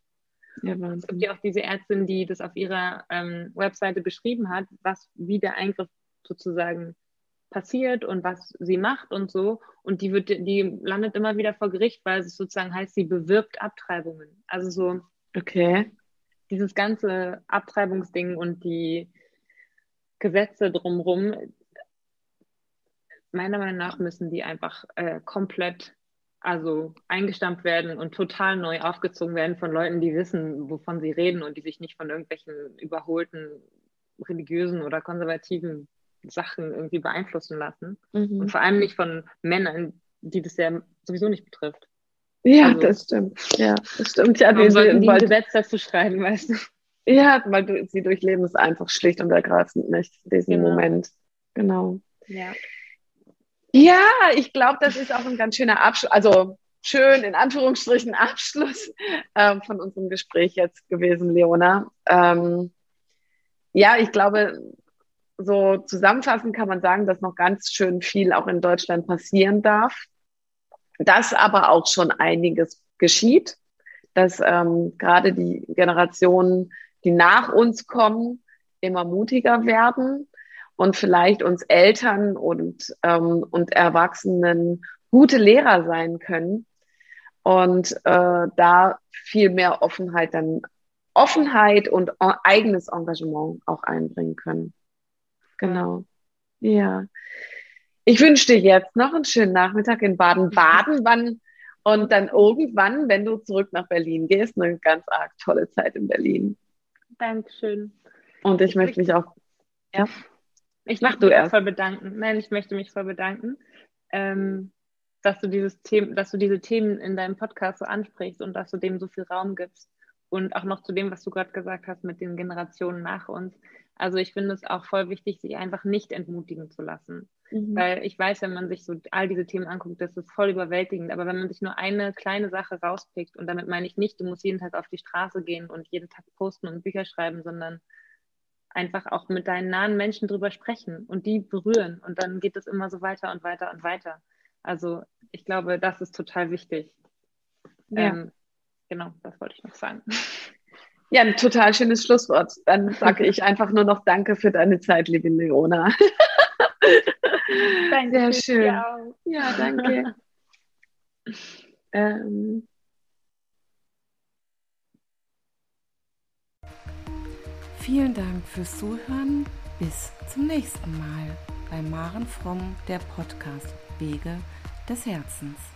S3: Ja, es gibt ja auch diese Ärztin, die das auf ihrer ähm, Webseite beschrieben hat, was wie der Eingriff sozusagen passiert und was sie macht und so. Und die wird, die landet immer wieder vor Gericht, weil es sozusagen heißt, sie bewirbt Abtreibungen. Also so.
S2: Okay.
S3: Dieses ganze Abtreibungsding und die Gesetze drumherum, meiner Meinung nach müssen die einfach äh, komplett also eingestampft werden und total neu aufgezogen werden von Leuten, die wissen, wovon sie reden und die sich nicht von irgendwelchen überholten religiösen oder konservativen Sachen irgendwie beeinflussen lassen. Mhm. Und vor allem nicht von Männern, die das ja sowieso nicht betrifft.
S2: Ja, also, das stimmt. Ja, das stimmt. Ja,
S3: die, sollten die ein Gesetz dazu schreiben, weißt du?
S2: Ja, weil du, sie durchleben es einfach schlicht und ergreifend nicht, diesen genau. Moment. Genau.
S3: Ja.
S2: Ja, ich glaube, das ist auch ein ganz schöner Abschluss, also schön in Anführungsstrichen (laughs) Abschluss ähm, von unserem Gespräch jetzt gewesen, Leona. Ähm, ja, ich glaube, so zusammenfassend kann man sagen, dass noch ganz schön viel auch in Deutschland passieren darf, dass aber auch schon einiges geschieht, dass ähm, gerade die Generationen, die nach uns kommen, immer mutiger werden und vielleicht uns Eltern und, ähm, und Erwachsenen gute Lehrer sein können und äh, da viel mehr Offenheit dann Offenheit und eigenes Engagement auch einbringen können. Genau. Ja. Ich wünsche dir jetzt noch einen schönen Nachmittag in Baden-Baden. Wann und dann irgendwann, wenn du zurück nach Berlin gehst, eine ganz arg tolle Zeit in Berlin.
S3: Dankeschön.
S2: Und ich, ich möchte mich auch.
S3: Ja. Ich möchte mich voll bedanken. Nein, ich möchte mich voll bedanken, ähm, dass du dieses Thema, dass du diese Themen in deinem Podcast so ansprichst und dass du dem so viel Raum gibst. Und auch noch zu dem, was du gerade gesagt hast mit den Generationen nach uns. Also ich finde es auch voll wichtig, sich einfach nicht entmutigen zu lassen. Mhm. Weil ich weiß, wenn man sich so all diese Themen anguckt, das ist voll überwältigend. Aber wenn man sich nur eine kleine Sache rauspickt, und damit meine ich nicht, du musst jeden Tag auf die Straße gehen und jeden Tag posten und Bücher schreiben, sondern einfach auch mit deinen nahen Menschen drüber sprechen und die berühren. Und dann geht es immer so weiter und weiter und weiter. Also ich glaube, das ist total wichtig. Ja. Ähm, genau, das wollte ich noch sagen. (laughs)
S2: Ja, ein total schönes Schlusswort. Dann sage ich einfach nur noch Danke für deine Zeit, liebe Leona. (laughs)
S3: Danke. Sehr schön.
S2: Ja, danke. (laughs) ähm.
S1: Vielen Dank fürs Zuhören. Bis zum nächsten Mal bei Maren Fromm, der Podcast Wege des Herzens.